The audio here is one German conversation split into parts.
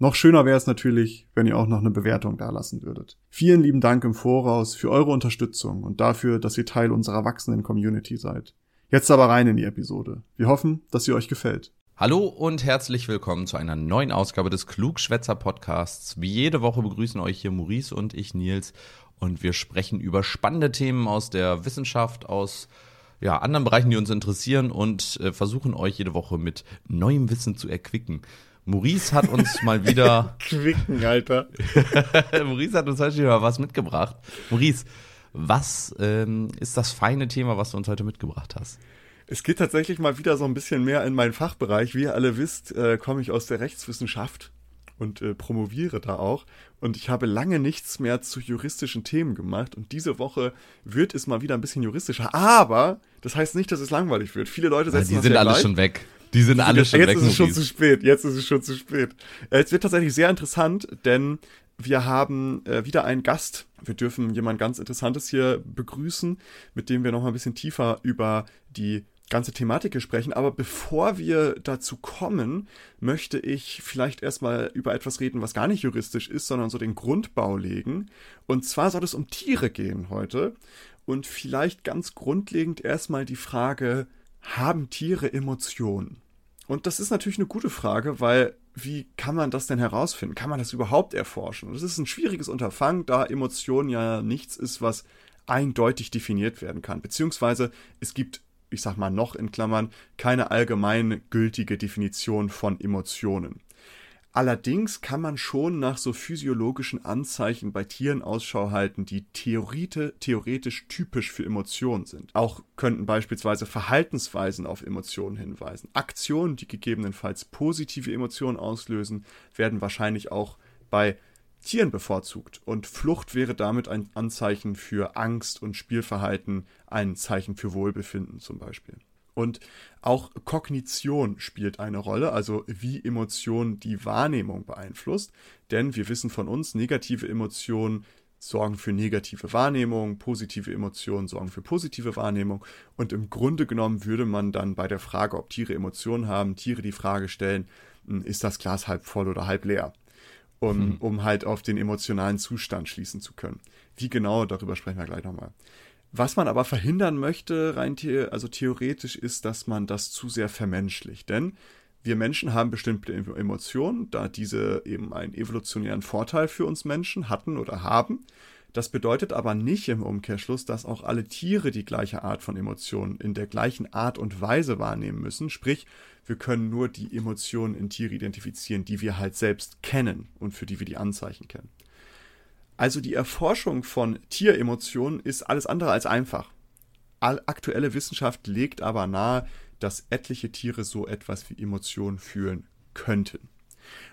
Noch schöner wäre es natürlich, wenn ihr auch noch eine Bewertung dalassen würdet. Vielen lieben Dank im Voraus für eure Unterstützung und dafür, dass ihr Teil unserer wachsenden Community seid. Jetzt aber rein in die Episode. Wir hoffen, dass sie euch gefällt. Hallo und herzlich willkommen zu einer neuen Ausgabe des Klugschwätzer Podcasts. Wie jede Woche begrüßen euch hier Maurice und ich Nils und wir sprechen über spannende Themen aus der Wissenschaft, aus ja, anderen Bereichen, die uns interessieren und äh, versuchen euch jede Woche mit neuem Wissen zu erquicken. Maurice hat uns mal wieder. Quicken, Alter. Maurice hat uns heute wieder was mitgebracht. Maurice, was ähm, ist das feine Thema, was du uns heute mitgebracht hast? Es geht tatsächlich mal wieder so ein bisschen mehr in meinen Fachbereich. Wie ihr alle wisst, äh, komme ich aus der Rechtswissenschaft und äh, promoviere da auch. Und ich habe lange nichts mehr zu juristischen Themen gemacht. Und diese Woche wird es mal wieder ein bisschen juristischer. Aber das heißt nicht, dass es langweilig wird. Viele Leute setzen ja, Die sind alle schon weg. Die sind alle schon jetzt weg. Jetzt ist es schon zu spät. Jetzt ist es schon zu spät. Äh, es wird tatsächlich sehr interessant, denn wir haben äh, wieder einen Gast. Wir dürfen jemand ganz Interessantes hier begrüßen, mit dem wir noch mal ein bisschen tiefer über die ganze Thematik sprechen. Aber bevor wir dazu kommen, möchte ich vielleicht erstmal über etwas reden, was gar nicht juristisch ist, sondern so den Grundbau legen. Und zwar soll es um Tiere gehen heute. Und vielleicht ganz grundlegend erstmal die Frage, haben Tiere Emotionen? Und das ist natürlich eine gute Frage, weil wie kann man das denn herausfinden? Kann man das überhaupt erforschen? Das ist ein schwieriges Unterfangen, da Emotion ja nichts ist, was eindeutig definiert werden kann. Beziehungsweise es gibt, ich sag mal noch in Klammern, keine allgemein gültige Definition von Emotionen. Allerdings kann man schon nach so physiologischen Anzeichen bei Tieren Ausschau halten, die theoretisch typisch für Emotionen sind. Auch könnten beispielsweise Verhaltensweisen auf Emotionen hinweisen. Aktionen, die gegebenenfalls positive Emotionen auslösen, werden wahrscheinlich auch bei Tieren bevorzugt. Und Flucht wäre damit ein Anzeichen für Angst und Spielverhalten ein Zeichen für Wohlbefinden zum Beispiel. Und auch Kognition spielt eine Rolle, also wie Emotion die Wahrnehmung beeinflusst. Denn wir wissen von uns, negative Emotionen sorgen für negative Wahrnehmung, positive Emotionen sorgen für positive Wahrnehmung. Und im Grunde genommen würde man dann bei der Frage, ob Tiere Emotionen haben, Tiere die Frage stellen, hm, ist das Glas halb voll oder halb leer? Um, hm. um halt auf den emotionalen Zustand schließen zu können. Wie genau, darüber sprechen wir gleich nochmal. Was man aber verhindern möchte, rein the also theoretisch, ist, dass man das zu sehr vermenschlicht. Denn wir Menschen haben bestimmte Emotionen, da diese eben einen evolutionären Vorteil für uns Menschen hatten oder haben. Das bedeutet aber nicht im Umkehrschluss, dass auch alle Tiere die gleiche Art von Emotionen in der gleichen Art und Weise wahrnehmen müssen. Sprich, wir können nur die Emotionen in Tiere identifizieren, die wir halt selbst kennen und für die wir die Anzeichen kennen. Also die Erforschung von Tieremotionen ist alles andere als einfach. Aktuelle Wissenschaft legt aber nahe, dass etliche Tiere so etwas wie Emotionen fühlen könnten.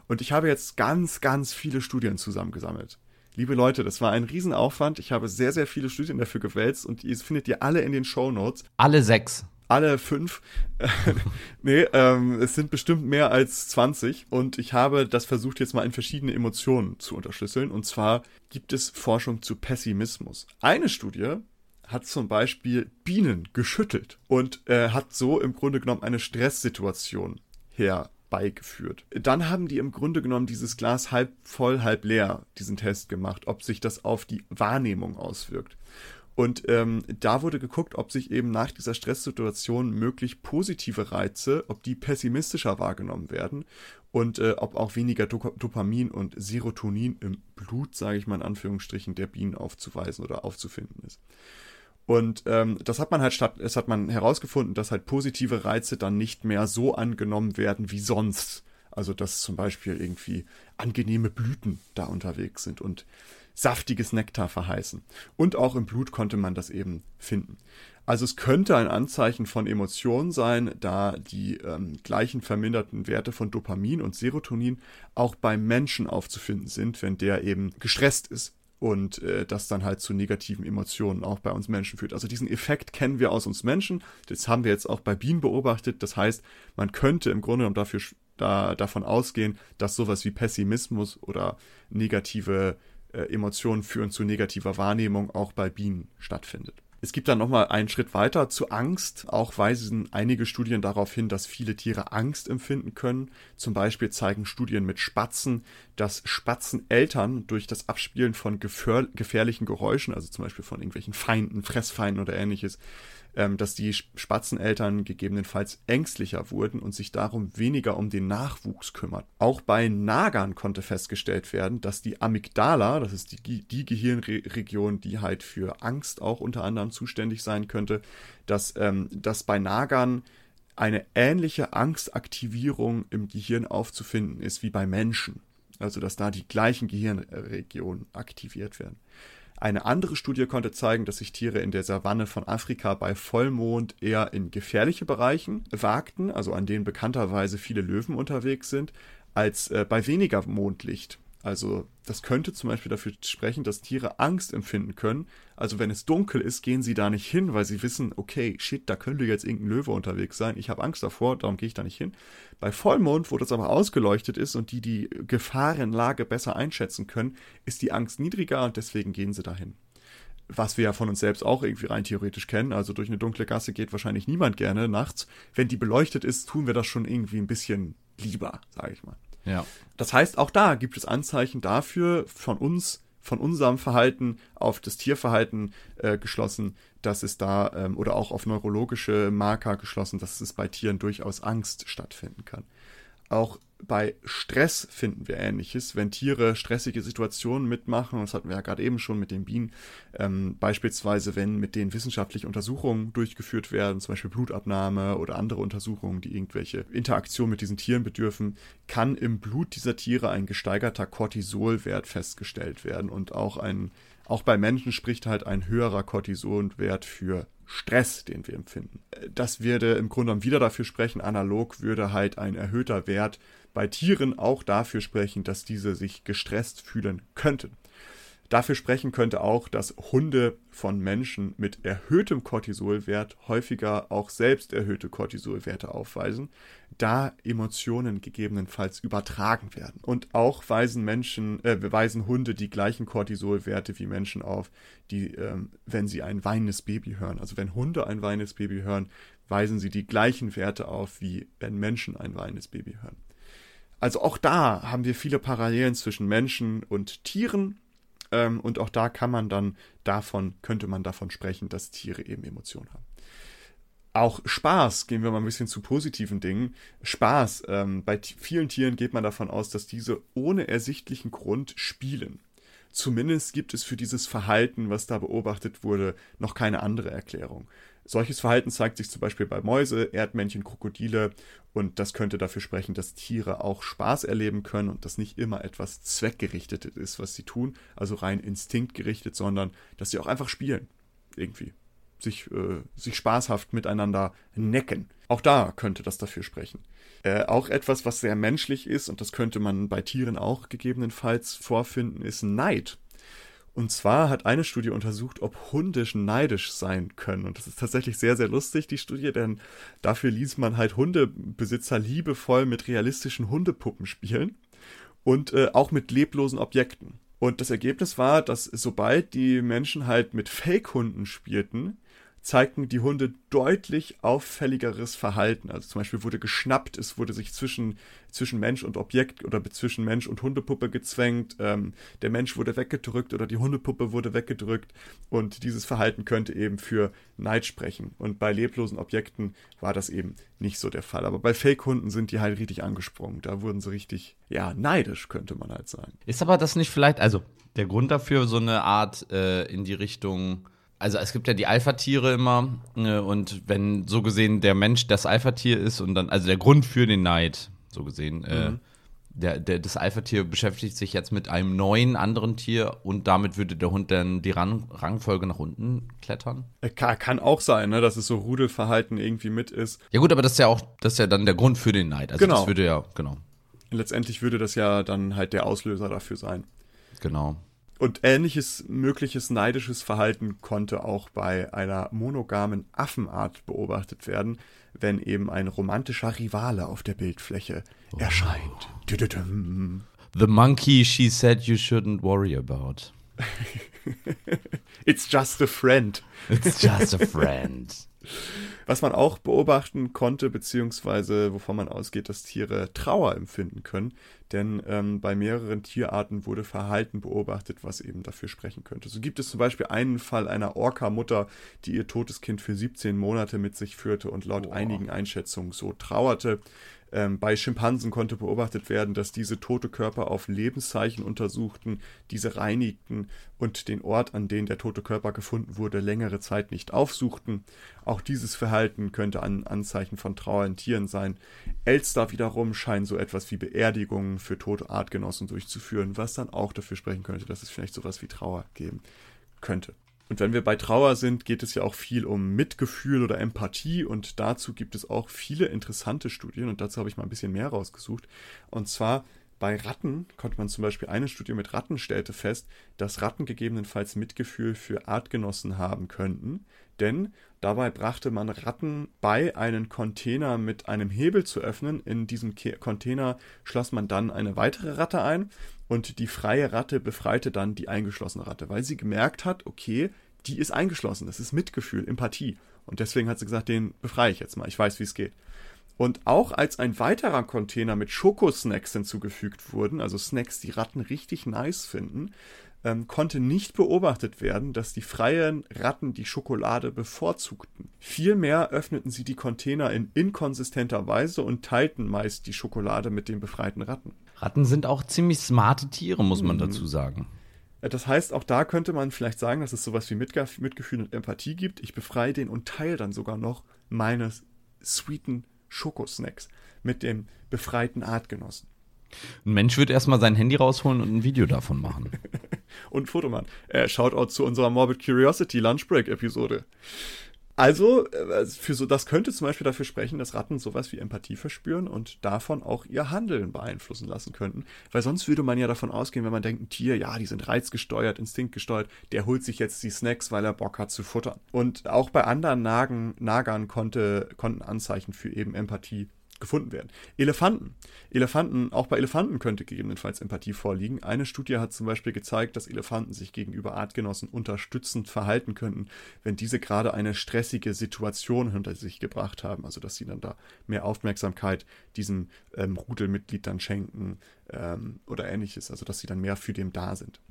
Und ich habe jetzt ganz, ganz viele Studien zusammengesammelt. Liebe Leute, das war ein Riesenaufwand. Ich habe sehr, sehr viele Studien dafür gewälzt und die findet ihr alle in den Show Notes. Alle sechs alle fünf. nee, ähm, es sind bestimmt mehr als 20 und ich habe das versucht jetzt mal in verschiedene Emotionen zu unterschlüsseln. Und zwar gibt es Forschung zu Pessimismus. Eine Studie hat zum Beispiel Bienen geschüttelt und äh, hat so im Grunde genommen eine Stresssituation herbeigeführt. Dann haben die im Grunde genommen dieses Glas halb voll, halb leer, diesen Test gemacht, ob sich das auf die Wahrnehmung auswirkt. Und ähm, da wurde geguckt, ob sich eben nach dieser Stresssituation möglich positive Reize, ob die pessimistischer wahrgenommen werden und äh, ob auch weniger Dopamin und Serotonin im Blut, sage ich mal in Anführungsstrichen, der Bienen aufzuweisen oder aufzufinden ist. Und ähm, das hat man halt statt, es hat man herausgefunden, dass halt positive Reize dann nicht mehr so angenommen werden wie sonst. Also dass zum Beispiel irgendwie angenehme Blüten da unterwegs sind und saftiges Nektar verheißen. Und auch im Blut konnte man das eben finden. Also es könnte ein Anzeichen von Emotion sein, da die ähm, gleichen verminderten Werte von Dopamin und Serotonin auch beim Menschen aufzufinden sind, wenn der eben gestresst ist. und äh, das dann halt zu negativen Emotionen auch bei uns Menschen führt. Also diesen Effekt kennen wir aus uns Menschen. Das haben wir jetzt auch bei Bienen beobachtet. Das heißt, man könnte im Grunde genommen dafür da, davon ausgehen, dass sowas wie Pessimismus oder negative äh, Emotionen führen zu negativer Wahrnehmung auch bei Bienen stattfindet. Es gibt dann nochmal einen Schritt weiter zu Angst. Auch weisen einige Studien darauf hin, dass viele Tiere Angst empfinden können. Zum Beispiel zeigen Studien mit Spatzen, dass Spatzeneltern durch das Abspielen von gefährlichen Geräuschen, also zum Beispiel von irgendwelchen Feinden, Fressfeinden oder ähnliches, ähm, dass die Spatzeneltern gegebenenfalls ängstlicher wurden und sich darum weniger um den Nachwuchs kümmern. Auch bei Nagern konnte festgestellt werden, dass die Amygdala, das ist die, die Gehirnregion, die halt für Angst auch unter anderem zuständig sein könnte, dass, ähm, dass bei Nagern eine ähnliche Angstaktivierung im Gehirn aufzufinden ist wie bei Menschen. Also dass da die gleichen Gehirnregionen aktiviert werden. Eine andere Studie konnte zeigen, dass sich Tiere in der Savanne von Afrika bei Vollmond eher in gefährliche Bereichen wagten, also an denen bekannterweise viele Löwen unterwegs sind, als äh, bei weniger Mondlicht. Also das könnte zum Beispiel dafür sprechen, dass Tiere Angst empfinden können. Also wenn es dunkel ist, gehen sie da nicht hin, weil sie wissen, okay, shit, da könnte jetzt irgendein Löwe unterwegs sein. Ich habe Angst davor, darum gehe ich da nicht hin. Bei Vollmond, wo das aber ausgeleuchtet ist und die die Gefahrenlage besser einschätzen können, ist die Angst niedriger und deswegen gehen sie dahin. Was wir ja von uns selbst auch irgendwie rein theoretisch kennen. Also durch eine dunkle Gasse geht wahrscheinlich niemand gerne nachts. Wenn die beleuchtet ist, tun wir das schon irgendwie ein bisschen lieber, sage ich mal. Ja. Das heißt, auch da gibt es Anzeichen dafür von uns, von unserem Verhalten auf das Tierverhalten äh, geschlossen, dass es da ähm, oder auch auf neurologische Marker geschlossen, dass es bei Tieren durchaus Angst stattfinden kann. Auch bei Stress finden wir Ähnliches. Wenn Tiere stressige Situationen mitmachen, das hatten wir ja gerade eben schon mit den Bienen, ähm, beispielsweise wenn mit denen wissenschaftliche Untersuchungen durchgeführt werden, zum Beispiel Blutabnahme oder andere Untersuchungen, die irgendwelche Interaktion mit diesen Tieren bedürfen, kann im Blut dieser Tiere ein gesteigerter Cortisolwert festgestellt werden und auch ein auch bei Menschen spricht halt ein höherer Cortisolwert für Stress, den wir empfinden. Das würde im Grunde genommen wieder dafür sprechen, analog würde halt ein erhöhter Wert bei Tieren auch dafür sprechen, dass diese sich gestresst fühlen könnten. Dafür sprechen könnte auch, dass Hunde von Menschen mit erhöhtem Cortisolwert häufiger auch selbst erhöhte Cortisolwerte aufweisen, da Emotionen gegebenenfalls übertragen werden. Und auch weisen Menschen, äh, weisen Hunde die gleichen Cortisolwerte wie Menschen auf, die, ähm, wenn sie ein weinendes Baby hören. Also wenn Hunde ein weinendes Baby hören, weisen sie die gleichen Werte auf, wie wenn Menschen ein weinendes Baby hören. Also auch da haben wir viele Parallelen zwischen Menschen und Tieren ähm, und auch da kann man dann davon, könnte man davon sprechen, dass Tiere eben Emotionen haben. Auch Spaß, gehen wir mal ein bisschen zu positiven Dingen. Spaß, ähm, bei vielen Tieren geht man davon aus, dass diese ohne ersichtlichen Grund spielen. Zumindest gibt es für dieses Verhalten, was da beobachtet wurde, noch keine andere Erklärung. Solches Verhalten zeigt sich zum Beispiel bei Mäuse, Erdmännchen, Krokodile und das könnte dafür sprechen, dass Tiere auch Spaß erleben können und dass nicht immer etwas zweckgerichtetes ist, was sie tun, also rein instinktgerichtet, sondern dass sie auch einfach spielen. Irgendwie. Sich, äh, sich spaßhaft miteinander necken. Auch da könnte das dafür sprechen. Äh, auch etwas, was sehr menschlich ist, und das könnte man bei Tieren auch gegebenenfalls vorfinden, ist Neid. Und zwar hat eine Studie untersucht, ob Hunde neidisch sein können. Und das ist tatsächlich sehr, sehr lustig, die Studie, denn dafür ließ man halt Hundebesitzer liebevoll mit realistischen Hundepuppen spielen und äh, auch mit leblosen Objekten. Und das Ergebnis war, dass sobald die Menschen halt mit Fake-Hunden spielten, zeigten die Hunde deutlich auffälligeres Verhalten. Also zum Beispiel wurde geschnappt, es wurde sich zwischen, zwischen Mensch und Objekt oder zwischen Mensch und Hundepuppe gezwängt, ähm, der Mensch wurde weggedrückt oder die Hundepuppe wurde weggedrückt und dieses Verhalten könnte eben für Neid sprechen. Und bei leblosen Objekten war das eben nicht so der Fall. Aber bei Fake-Hunden sind die halt richtig angesprungen. Da wurden sie richtig, ja, neidisch, könnte man halt sagen. Ist aber das nicht vielleicht, also der Grund dafür so eine Art äh, in die Richtung also es gibt ja die Alpha-Tiere immer äh, und wenn so gesehen der Mensch das Alpha-Tier ist und dann, also der Grund für den Neid, so gesehen, äh, mhm. äh, der, der, das Alpha-Tier beschäftigt sich jetzt mit einem neuen anderen Tier und damit würde der Hund dann die Rang, Rangfolge nach unten klettern? Äh, kann, kann auch sein, ne, dass es so Rudelverhalten irgendwie mit ist. Ja gut, aber das ist ja auch, das ist ja dann der Grund für den Neid. Also genau. das würde ja, genau. Letztendlich würde das ja dann halt der Auslöser dafür sein. Genau. Und ähnliches mögliches neidisches Verhalten konnte auch bei einer monogamen Affenart beobachtet werden, wenn eben ein romantischer Rivale auf der Bildfläche oh. erscheint. The monkey she said you shouldn't worry about. It's just a friend. It's just a friend. Was man auch beobachten konnte, beziehungsweise wovon man ausgeht, dass Tiere Trauer empfinden können. Denn ähm, bei mehreren Tierarten wurde Verhalten beobachtet, was eben dafür sprechen könnte. So gibt es zum Beispiel einen Fall einer Orca-Mutter, die ihr totes Kind für 17 Monate mit sich führte und laut wow. einigen Einschätzungen so trauerte. Ähm, bei Schimpansen konnte beobachtet werden, dass diese tote Körper auf Lebenszeichen untersuchten, diese reinigten und den Ort, an dem der tote Körper gefunden wurde, längere Zeit nicht aufsuchten. Auch dieses Verhalten könnte ein Anzeichen von Trauer in Tieren sein. Elster wiederum scheinen so etwas wie Beerdigungen für tote Artgenossen durchzuführen, was dann auch dafür sprechen könnte, dass es vielleicht sowas wie Trauer geben könnte. Und wenn wir bei Trauer sind, geht es ja auch viel um Mitgefühl oder Empathie und dazu gibt es auch viele interessante Studien und dazu habe ich mal ein bisschen mehr rausgesucht. Und zwar bei Ratten konnte man zum Beispiel eine Studie mit Ratten stellte fest, dass Ratten gegebenenfalls Mitgefühl für Artgenossen haben könnten, denn dabei brachte man Ratten bei, einen Container mit einem Hebel zu öffnen. In diesem Container schloss man dann eine weitere Ratte ein und die freie Ratte befreite dann die eingeschlossene Ratte, weil sie gemerkt hat, okay, die ist eingeschlossen, das ist Mitgefühl, Empathie. Und deswegen hat sie gesagt, den befreie ich jetzt mal, ich weiß, wie es geht. Und auch als ein weiterer Container mit Schokosnacks hinzugefügt wurden, also Snacks, die Ratten richtig nice finden, ähm, konnte nicht beobachtet werden, dass die freien Ratten die Schokolade bevorzugten. Vielmehr öffneten sie die Container in inkonsistenter Weise und teilten meist die Schokolade mit den befreiten Ratten. Ratten sind auch ziemlich smarte Tiere, muss man mhm. dazu sagen. Das heißt, auch da könnte man vielleicht sagen, dass es sowas wie Mitgefühl und Empathie gibt. Ich befreie den und teile dann sogar noch meine sweeten Schokosnacks mit dem befreiten Artgenossen. Ein Mensch wird erstmal sein Handy rausholen und ein Video davon machen. und Fotomann. Äh, Shoutout zu unserer Morbid Curiosity Lunchbreak-Episode. Also, äh, für so, das könnte zum Beispiel dafür sprechen, dass Ratten sowas wie Empathie verspüren und davon auch ihr Handeln beeinflussen lassen könnten. Weil sonst würde man ja davon ausgehen, wenn man denkt, ein Tier, ja, die sind reizgesteuert, instinktgesteuert, der holt sich jetzt die Snacks, weil er Bock hat zu futtern. Und auch bei anderen Nagen, Nagern konnte, konnten Anzeichen für eben Empathie gefunden werden. Elefanten. Elefanten, auch bei Elefanten könnte gegebenenfalls Empathie vorliegen. Eine Studie hat zum Beispiel gezeigt, dass Elefanten sich gegenüber Artgenossen unterstützend verhalten könnten, wenn diese gerade eine stressige Situation hinter sich gebracht haben. Also dass sie dann da mehr Aufmerksamkeit diesem ähm, Rudelmitglied dann schenken ähm, oder ähnliches. Also dass sie dann mehr für den da sind.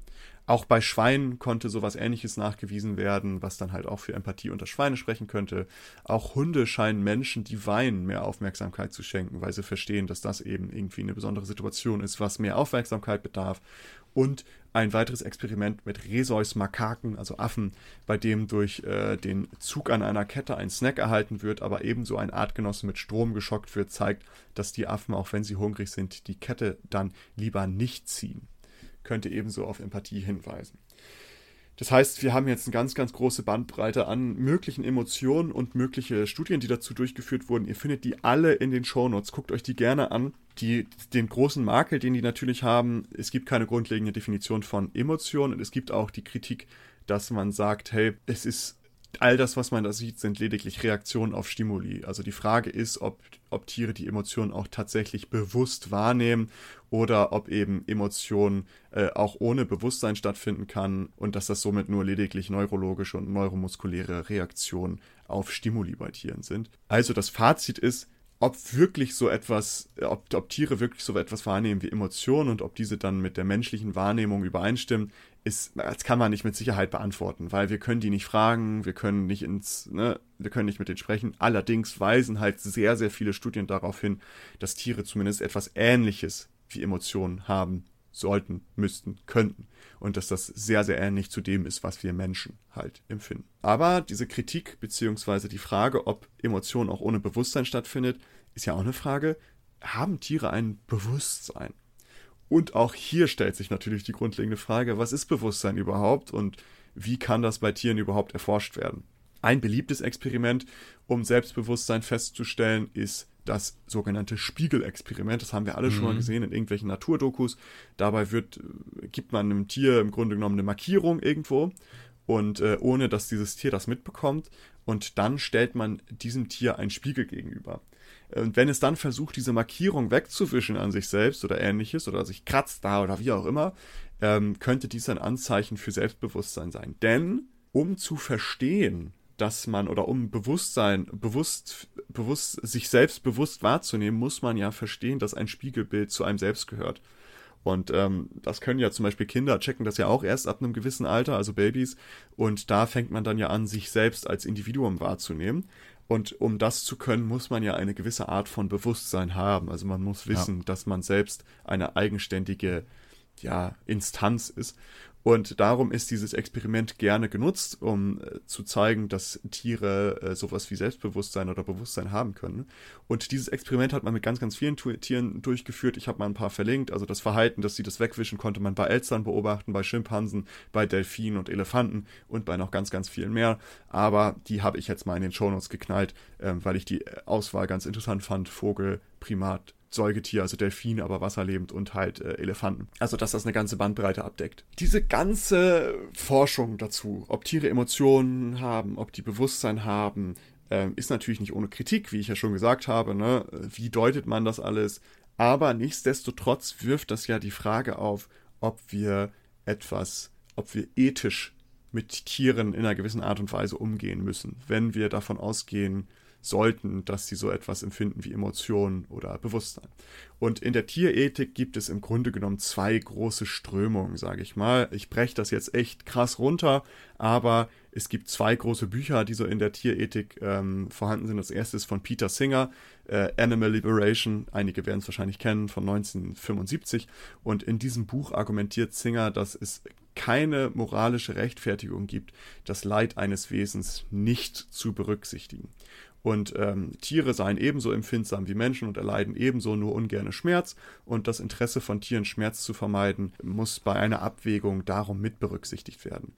Auch bei Schweinen konnte sowas ähnliches nachgewiesen werden, was dann halt auch für Empathie unter Schweine sprechen könnte. Auch Hunde scheinen Menschen, die weinen, mehr Aufmerksamkeit zu schenken, weil sie verstehen, dass das eben irgendwie eine besondere Situation ist, was mehr Aufmerksamkeit bedarf. Und ein weiteres Experiment mit Rheseus Makaken, also Affen, bei dem durch äh, den Zug an einer Kette ein Snack erhalten wird, aber ebenso ein Artgenosse mit Strom geschockt wird, zeigt, dass die Affen, auch wenn sie hungrig sind, die Kette dann lieber nicht ziehen könnte ebenso auf Empathie hinweisen. Das heißt, wir haben jetzt eine ganz, ganz große Bandbreite an möglichen Emotionen und mögliche Studien, die dazu durchgeführt wurden. Ihr findet die alle in den Shownotes. Guckt euch die gerne an. Die, den großen Makel, den die natürlich haben, es gibt keine grundlegende Definition von Emotionen und es gibt auch die Kritik, dass man sagt, hey, es ist all das, was man da sieht, sind lediglich Reaktionen auf Stimuli. Also die Frage ist, ob, ob Tiere die Emotionen auch tatsächlich bewusst wahrnehmen oder ob eben Emotionen äh, auch ohne Bewusstsein stattfinden kann und dass das somit nur lediglich neurologische und neuromuskuläre Reaktionen auf Stimuli bei Tieren sind. Also das Fazit ist, ob wirklich so etwas, ob, ob Tiere wirklich so etwas wahrnehmen wie Emotionen und ob diese dann mit der menschlichen Wahrnehmung übereinstimmen, ist, das kann man nicht mit Sicherheit beantworten, weil wir können die nicht fragen, wir können nicht ins, ne, wir können nicht mit denen sprechen. Allerdings weisen halt sehr, sehr viele Studien darauf hin, dass Tiere zumindest etwas Ähnliches wie Emotionen haben sollten, müssten, könnten. Und dass das sehr, sehr ähnlich zu dem ist, was wir Menschen halt empfinden. Aber diese Kritik beziehungsweise die Frage, ob Emotion auch ohne Bewusstsein stattfindet, ist ja auch eine Frage, haben Tiere ein Bewusstsein? Und auch hier stellt sich natürlich die grundlegende Frage, was ist Bewusstsein überhaupt und wie kann das bei Tieren überhaupt erforscht werden? Ein beliebtes Experiment, um Selbstbewusstsein festzustellen, ist das sogenannte Spiegelexperiment. Das haben wir alle mhm. schon mal mhm. gesehen in irgendwelchen Naturdokus. Dabei wird, gibt man einem Tier im Grunde genommen eine Markierung irgendwo und äh, ohne dass dieses Tier das mitbekommt. Und dann stellt man diesem Tier einen Spiegel gegenüber. Und wenn es dann versucht, diese Markierung wegzuwischen an sich selbst oder ähnliches oder sich kratzt da oder wie auch immer, ähm, könnte dies ein Anzeichen für Selbstbewusstsein sein. Denn um zu verstehen, dass man oder um Bewusstsein, bewusst, bewusst, sich selbst bewusst wahrzunehmen, muss man ja verstehen, dass ein Spiegelbild zu einem selbst gehört. Und ähm, das können ja zum Beispiel Kinder checken das ja auch erst ab einem gewissen Alter, also Babys. Und da fängt man dann ja an, sich selbst als Individuum wahrzunehmen. Und um das zu können, muss man ja eine gewisse Art von Bewusstsein haben. Also man muss wissen, ja. dass man selbst eine eigenständige ja, Instanz ist. Und darum ist dieses Experiment gerne genutzt, um äh, zu zeigen, dass Tiere äh, sowas wie Selbstbewusstsein oder Bewusstsein haben können. Und dieses Experiment hat man mit ganz, ganz vielen tu Tieren durchgeführt. Ich habe mal ein paar verlinkt. Also das Verhalten, dass sie das wegwischen, konnte man bei Elstern beobachten, bei Schimpansen, bei Delfinen und Elefanten und bei noch ganz, ganz vielen mehr. Aber die habe ich jetzt mal in den Shownotes geknallt, äh, weil ich die Auswahl ganz interessant fand. Vogel, Primat, Säugetier, also Delfine, aber wasserlebend und halt äh, Elefanten. Also, dass das eine ganze Bandbreite abdeckt. Diese ganze Forschung dazu, ob Tiere Emotionen haben, ob die Bewusstsein haben, äh, ist natürlich nicht ohne Kritik, wie ich ja schon gesagt habe. Ne? Wie deutet man das alles? Aber nichtsdestotrotz wirft das ja die Frage auf, ob wir etwas, ob wir ethisch mit Tieren in einer gewissen Art und Weise umgehen müssen, wenn wir davon ausgehen, sollten, dass sie so etwas empfinden wie Emotionen oder Bewusstsein. Und in der Tierethik gibt es im Grunde genommen zwei große Strömungen, sage ich mal. Ich breche das jetzt echt krass runter, aber es gibt zwei große Bücher, die so in der Tierethik ähm, vorhanden sind. Das erste ist von Peter Singer, äh, Animal Liberation. Einige werden es wahrscheinlich kennen, von 1975. Und in diesem Buch argumentiert Singer, dass es keine moralische Rechtfertigung gibt, das Leid eines Wesens nicht zu berücksichtigen. Und ähm, Tiere seien ebenso empfindsam wie Menschen und erleiden ebenso nur ungerne Schmerz. Und das Interesse von Tieren, Schmerz zu vermeiden, muss bei einer Abwägung darum mit berücksichtigt werden.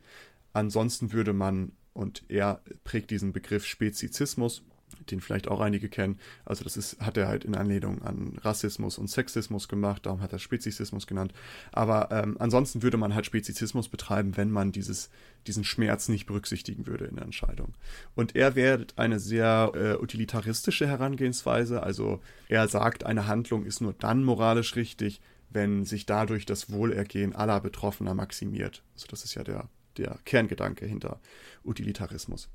Ansonsten würde man, und er prägt diesen Begriff Spezizismus, den vielleicht auch einige kennen. Also das ist, hat er halt in Anlehnung an Rassismus und Sexismus gemacht, darum hat er Spezizismus genannt. Aber ähm, ansonsten würde man halt Spezizismus betreiben, wenn man dieses, diesen Schmerz nicht berücksichtigen würde in der Entscheidung. Und er wählt eine sehr äh, utilitaristische Herangehensweise. Also er sagt, eine Handlung ist nur dann moralisch richtig, wenn sich dadurch das Wohlergehen aller Betroffener maximiert. Also das ist ja der, der Kerngedanke hinter Utilitarismus.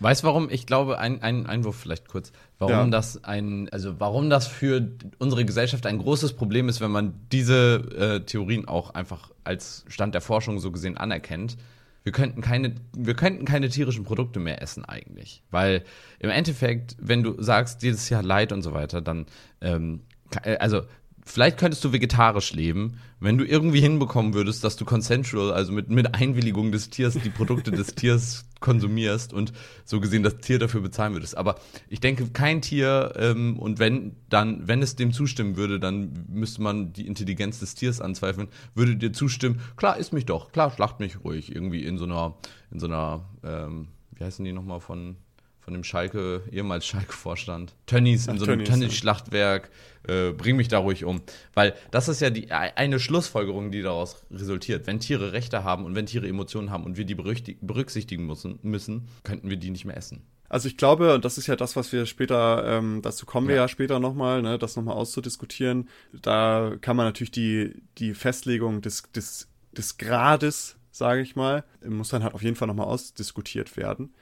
Weißt du, warum? Ich glaube, ein, ein Einwurf vielleicht kurz. Warum ja. das ein, also warum das für unsere Gesellschaft ein großes Problem ist, wenn man diese äh, Theorien auch einfach als Stand der Forschung so gesehen anerkennt. Wir könnten keine, wir könnten keine tierischen Produkte mehr essen eigentlich. Weil im Endeffekt, wenn du sagst, jedes Jahr Leid und so weiter, dann, ähm, äh, also vielleicht könntest du vegetarisch leben, wenn du irgendwie hinbekommen würdest, dass du consensual, also mit, mit Einwilligung des Tiers, die Produkte des Tiers konsumierst und so gesehen das Tier dafür bezahlen würdest. Aber ich denke, kein Tier, ähm, und wenn dann, wenn es dem zustimmen würde, dann müsste man die Intelligenz des Tiers anzweifeln, würde dir zustimmen, klar, isst mich doch, klar, schlacht mich ruhig, irgendwie in so einer, in so einer, ähm, wie heißen die nochmal von von dem Schalke, ehemals Schalke-Vorstand. Tönnies in so einem Tönnies-Schlachtwerk, äh, bring mich da ruhig um. Weil das ist ja die eine Schlussfolgerung, die daraus resultiert. Wenn Tiere Rechte haben und wenn Tiere Emotionen haben und wir die berücksichtigen müssen, müssen könnten wir die nicht mehr essen. Also ich glaube, und das ist ja das, was wir später, ähm, dazu kommen ja. wir ja später nochmal, ne, das nochmal auszudiskutieren. Da kann man natürlich die, die Festlegung des, des, des Grades, sage ich mal, muss dann halt auf jeden Fall nochmal ausdiskutiert werden.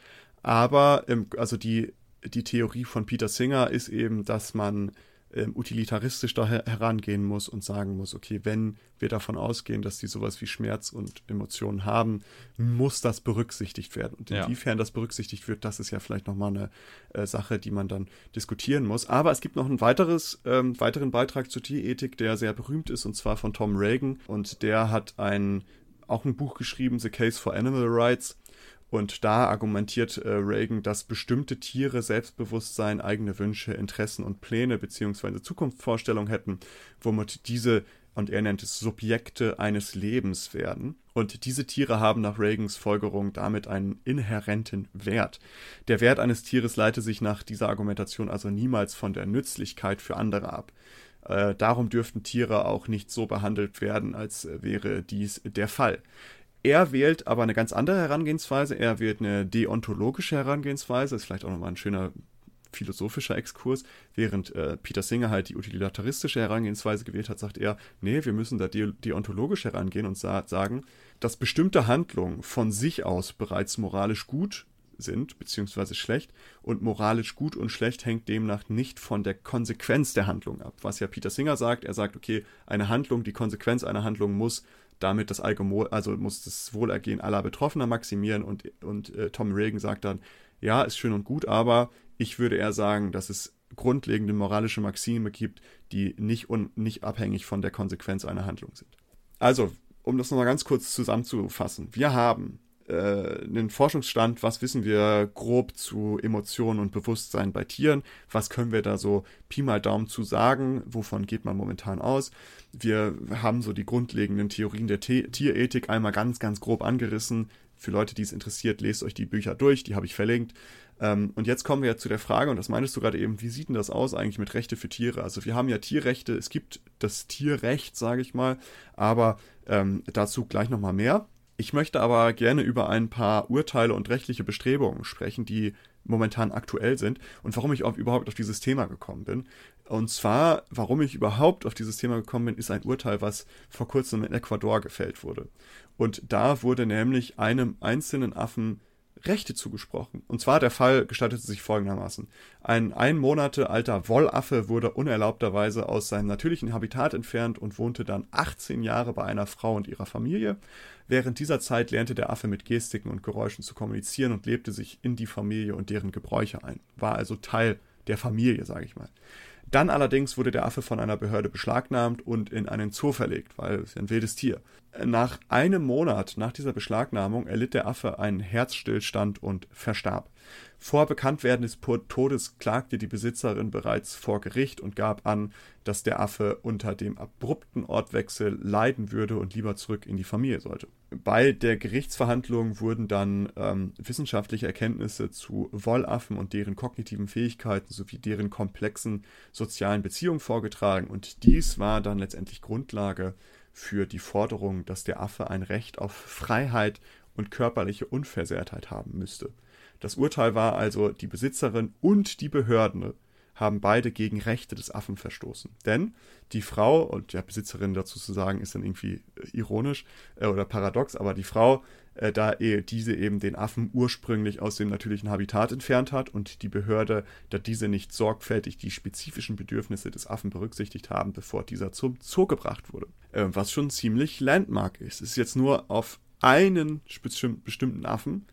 Aber ähm, also die, die Theorie von Peter Singer ist eben, dass man ähm, utilitaristisch da her herangehen muss und sagen muss, okay, wenn wir davon ausgehen, dass die sowas wie Schmerz und Emotionen haben, muss das berücksichtigt werden. Und inwiefern ja. das berücksichtigt wird, das ist ja vielleicht nochmal eine äh, Sache, die man dann diskutieren muss. Aber es gibt noch einen weiteres, ähm, weiteren Beitrag zur Tierethik, der sehr berühmt ist, und zwar von Tom Reagan. Und der hat ein, auch ein Buch geschrieben, The Case for Animal Rights. Und da argumentiert äh, Reagan, dass bestimmte Tiere Selbstbewusstsein, eigene Wünsche, Interessen und Pläne bzw. Zukunftsvorstellungen hätten, womit diese, und er nennt es Subjekte eines Lebens werden. Und diese Tiere haben nach Reagans Folgerung damit einen inhärenten Wert. Der Wert eines Tieres leite sich nach dieser Argumentation also niemals von der Nützlichkeit für andere ab. Äh, darum dürften Tiere auch nicht so behandelt werden, als wäre dies der Fall. Er wählt aber eine ganz andere Herangehensweise. Er wählt eine deontologische Herangehensweise. Ist vielleicht auch nochmal ein schöner philosophischer Exkurs, während äh, Peter Singer halt die utilitaristische Herangehensweise gewählt hat, sagt er, nee, wir müssen da de deontologisch herangehen und sa sagen, dass bestimmte Handlungen von sich aus bereits moralisch gut sind, beziehungsweise schlecht, und moralisch gut und schlecht hängt demnach nicht von der Konsequenz der Handlung ab. Was ja Peter Singer sagt, er sagt, okay, eine Handlung, die Konsequenz einer Handlung muss damit das Allgemol, also muss das Wohlergehen aller Betroffener maximieren und, und äh, Tom Reagan sagt dann, ja, ist schön und gut, aber ich würde eher sagen, dass es grundlegende moralische Maxime gibt, die nicht, un, nicht abhängig von der Konsequenz einer Handlung sind. Also, um das nochmal ganz kurz zusammenzufassen. Wir haben äh, einen Forschungsstand, was wissen wir grob zu Emotionen und Bewusstsein bei Tieren, was können wir da so Pi mal Daumen zu sagen, wovon geht man momentan aus. Wir haben so die grundlegenden Theorien der T Tierethik einmal ganz, ganz grob angerissen. Für Leute, die es interessiert, lest euch die Bücher durch, die habe ich verlinkt. Ähm, und jetzt kommen wir ja zu der Frage, und das meinst du gerade eben, wie sieht denn das aus eigentlich mit Rechte für Tiere? Also wir haben ja Tierrechte, es gibt das Tierrecht, sage ich mal, aber ähm, dazu gleich nochmal mehr. Ich möchte aber gerne über ein paar Urteile und rechtliche Bestrebungen sprechen, die momentan aktuell sind und warum ich auf, überhaupt auf dieses Thema gekommen bin. Und zwar, warum ich überhaupt auf dieses Thema gekommen bin, ist ein Urteil, was vor kurzem in Ecuador gefällt wurde. Und da wurde nämlich einem einzelnen Affen Rechte zugesprochen. Und zwar der Fall gestaltete sich folgendermaßen. Ein ein Monate alter Wollaffe wurde unerlaubterweise aus seinem natürlichen Habitat entfernt und wohnte dann 18 Jahre bei einer Frau und ihrer Familie. Während dieser Zeit lernte der Affe mit Gestiken und Geräuschen zu kommunizieren und lebte sich in die Familie und deren Gebräuche ein. War also Teil der Familie, sage ich mal. Dann allerdings wurde der Affe von einer Behörde beschlagnahmt und in einen Zoo verlegt, weil es ein wildes Tier. Nach einem Monat nach dieser Beschlagnahmung erlitt der Affe einen Herzstillstand und verstarb. Vor Bekanntwerden des Todes klagte die Besitzerin bereits vor Gericht und gab an, dass der Affe unter dem abrupten Ortwechsel leiden würde und lieber zurück in die Familie sollte. Bei der Gerichtsverhandlung wurden dann ähm, wissenschaftliche Erkenntnisse zu Wollaffen und deren kognitiven Fähigkeiten sowie deren komplexen sozialen Beziehungen vorgetragen und dies war dann letztendlich Grundlage für die Forderung, dass der Affe ein Recht auf Freiheit und körperliche Unversehrtheit haben müsste. Das Urteil war also, die Besitzerin und die Behörden haben beide gegen Rechte des Affen verstoßen. Denn die Frau, und der Besitzerin dazu zu sagen, ist dann irgendwie äh, ironisch äh, oder paradox, aber die Frau, äh, da eh, diese eben den Affen ursprünglich aus dem natürlichen Habitat entfernt hat und die Behörde, da diese nicht sorgfältig die spezifischen Bedürfnisse des Affen berücksichtigt haben, bevor dieser zum Zoo gebracht wurde. Äh, was schon ziemlich Landmark ist. Es ist jetzt nur auf einen bestimmten Affen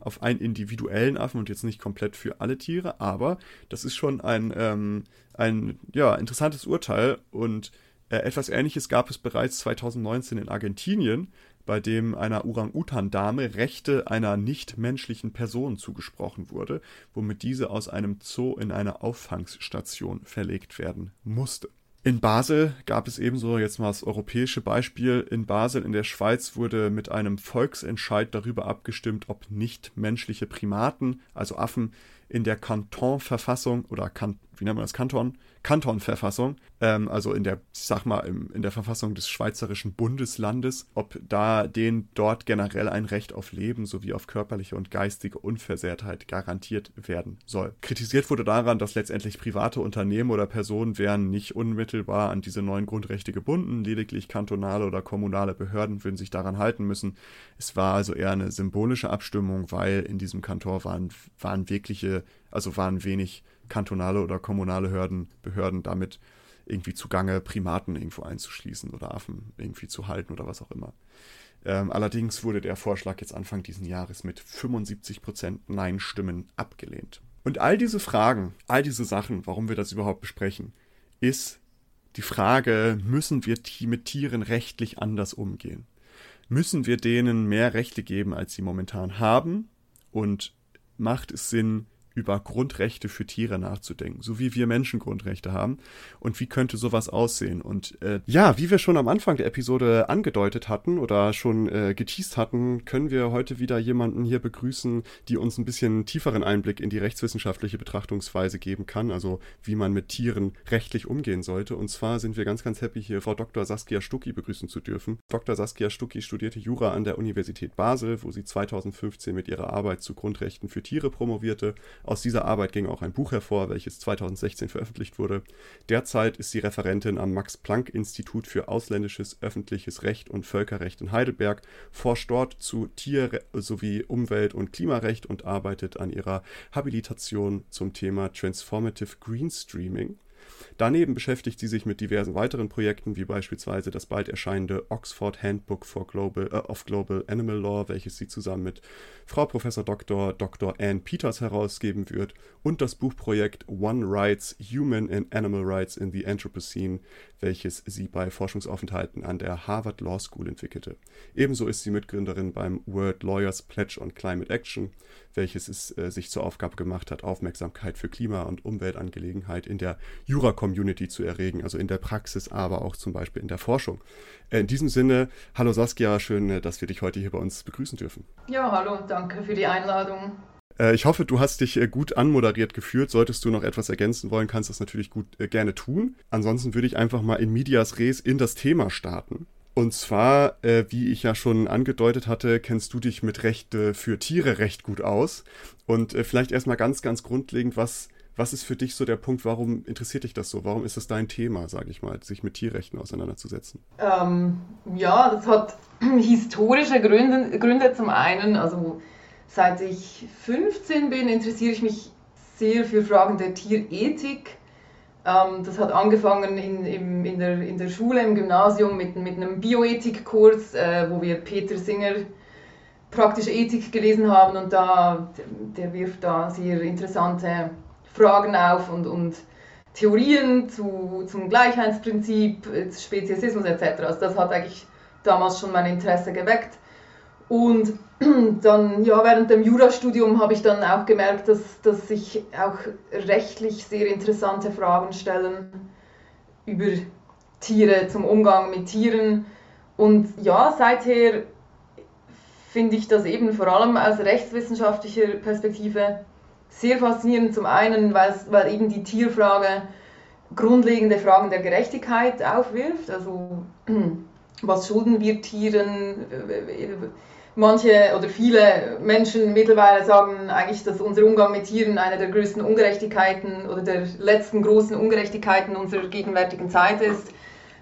auf einen individuellen Affen und jetzt nicht komplett für alle Tiere, aber das ist schon ein, ähm, ein ja, interessantes Urteil und äh, etwas Ähnliches gab es bereits 2019 in Argentinien, bei dem einer Orang-Utan-Dame Rechte einer nichtmenschlichen Person zugesprochen wurde, womit diese aus einem Zoo in eine Auffangstation verlegt werden musste. In Basel gab es ebenso, jetzt mal das europäische Beispiel, in Basel in der Schweiz wurde mit einem Volksentscheid darüber abgestimmt, ob nicht menschliche Primaten, also Affen, in der Kantonverfassung oder kan wie nennt man das Kanton Kantonverfassung, ähm, also in der, ich sag mal, im, in der Verfassung des Schweizerischen Bundeslandes, ob da denen dort generell ein Recht auf Leben sowie auf körperliche und geistige Unversehrtheit garantiert werden soll. Kritisiert wurde daran, dass letztendlich private Unternehmen oder Personen wären nicht unmittelbar an diese neuen Grundrechte gebunden, lediglich kantonale oder kommunale Behörden würden sich daran halten müssen. Es war also eher eine symbolische Abstimmung, weil in diesem Kanton waren, waren wirkliche, also waren wenig kantonale oder kommunale Hörden, Behörden damit irgendwie zugange, Primaten irgendwo einzuschließen oder Affen irgendwie zu halten oder was auch immer. Ähm, allerdings wurde der Vorschlag jetzt Anfang diesen Jahres mit 75% Nein-Stimmen abgelehnt. Und all diese Fragen, all diese Sachen, warum wir das überhaupt besprechen, ist die Frage, müssen wir mit Tieren rechtlich anders umgehen? Müssen wir denen mehr Rechte geben, als sie momentan haben? Und macht es Sinn, über Grundrechte für Tiere nachzudenken, so wie wir Menschen Grundrechte haben und wie könnte sowas aussehen. Und äh, ja, wie wir schon am Anfang der Episode angedeutet hatten oder schon äh, geteased hatten, können wir heute wieder jemanden hier begrüßen, die uns ein bisschen tieferen Einblick in die rechtswissenschaftliche Betrachtungsweise geben kann, also wie man mit Tieren rechtlich umgehen sollte. Und zwar sind wir ganz, ganz happy, hier Frau Dr. Saskia Stucki begrüßen zu dürfen. Dr. Saskia Stucki studierte Jura an der Universität Basel, wo sie 2015 mit ihrer Arbeit zu Grundrechten für Tiere promovierte aus dieser Arbeit ging auch ein Buch hervor, welches 2016 veröffentlicht wurde. Derzeit ist sie Referentin am Max-Planck-Institut für ausländisches öffentliches Recht und Völkerrecht in Heidelberg, forscht dort zu Tier- sowie Umwelt- und Klimarecht und arbeitet an ihrer Habilitation zum Thema Transformative Greenstreaming. Daneben beschäftigt sie sich mit diversen weiteren Projekten, wie beispielsweise das bald erscheinende Oxford Handbook for Global, äh, of Global Animal Law, welches sie zusammen mit Frau Prof. Dr. Dr. Ann Peters herausgeben wird, und das Buchprojekt One Rights, Human and Animal Rights in the Anthropocene, welches sie bei Forschungsaufenthalten an der Harvard Law School entwickelte. Ebenso ist sie Mitgründerin beim World Lawyers Pledge on Climate Action, welches es äh, sich zur Aufgabe gemacht hat, Aufmerksamkeit für Klima- und Umweltangelegenheit in der Jura-Community zu erregen, also in der Praxis, aber auch zum Beispiel in der Forschung. Äh, in diesem Sinne, hallo Saskia, schön, äh, dass wir dich heute hier bei uns begrüßen dürfen. Ja, hallo, danke für die Einladung. Äh, ich hoffe, du hast dich gut anmoderiert gefühlt. Solltest du noch etwas ergänzen wollen, kannst du das natürlich gut äh, gerne tun. Ansonsten würde ich einfach mal in Medias Res in das Thema starten. Und zwar, äh, wie ich ja schon angedeutet hatte, kennst du dich mit Rechte für Tiere recht gut aus. Und äh, vielleicht erstmal ganz, ganz grundlegend, was, was ist für dich so der Punkt, warum interessiert dich das so? Warum ist es dein Thema, sage ich mal, sich mit Tierrechten auseinanderzusetzen? Ähm, ja, das hat historische Gründe, Gründe zum einen. Also seit ich 15 bin, interessiere ich mich sehr für Fragen der Tierethik ähm, das hat angefangen in, in, in, der, in der Schule, im Gymnasium mit, mit einem Bioethik-Kurs, äh, wo wir Peter Singer praktische Ethik gelesen haben und da, der wirft da sehr interessante Fragen auf und, und Theorien zu, zum Gleichheitsprinzip, äh, Speziesismus etc. Also das hat eigentlich damals schon mein Interesse geweckt. Und dann, ja, während dem Jurastudium habe ich dann auch gemerkt, dass, dass sich auch rechtlich sehr interessante Fragen stellen über Tiere, zum Umgang mit Tieren. Und ja, seither finde ich das eben vor allem aus rechtswissenschaftlicher Perspektive sehr faszinierend. Zum einen, weil eben die Tierfrage grundlegende Fragen der Gerechtigkeit aufwirft. Also, was schulden wir Tieren? Manche oder viele Menschen mittlerweile sagen eigentlich, dass unser Umgang mit Tieren eine der größten Ungerechtigkeiten oder der letzten großen Ungerechtigkeiten unserer gegenwärtigen Zeit ist.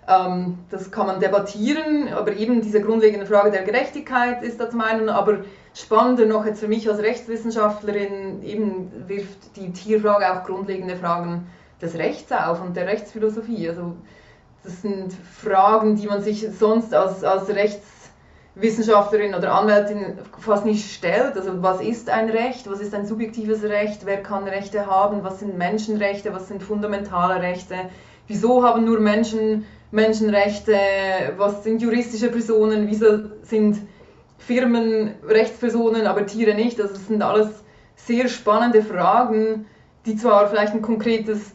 Ähm, das kann man debattieren, aber eben diese grundlegende Frage der Gerechtigkeit ist da zum einen, aber spannender noch jetzt für mich als Rechtswissenschaftlerin, eben wirft die Tierfrage auch grundlegende Fragen des Rechts auf und der Rechtsphilosophie. Also das sind Fragen, die man sich sonst als, als Rechts Wissenschaftlerin oder Anwältin fast nicht stellt. Also was ist ein Recht? Was ist ein subjektives Recht? Wer kann Rechte haben? Was sind Menschenrechte? Was sind fundamentale Rechte? Wieso haben nur Menschen Menschenrechte? Was sind juristische Personen? Wieso sind Firmen Rechtspersonen, aber Tiere nicht? Also das sind alles sehr spannende Fragen, die zwar vielleicht ein konkretes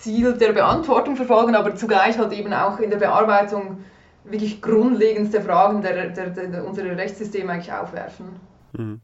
Ziel der Beantwortung verfolgen, aber zugleich halt eben auch in der Bearbeitung wirklich grundlegendste Fragen der, der, der, unserer Rechtssysteme eigentlich aufwerfen. Mhm.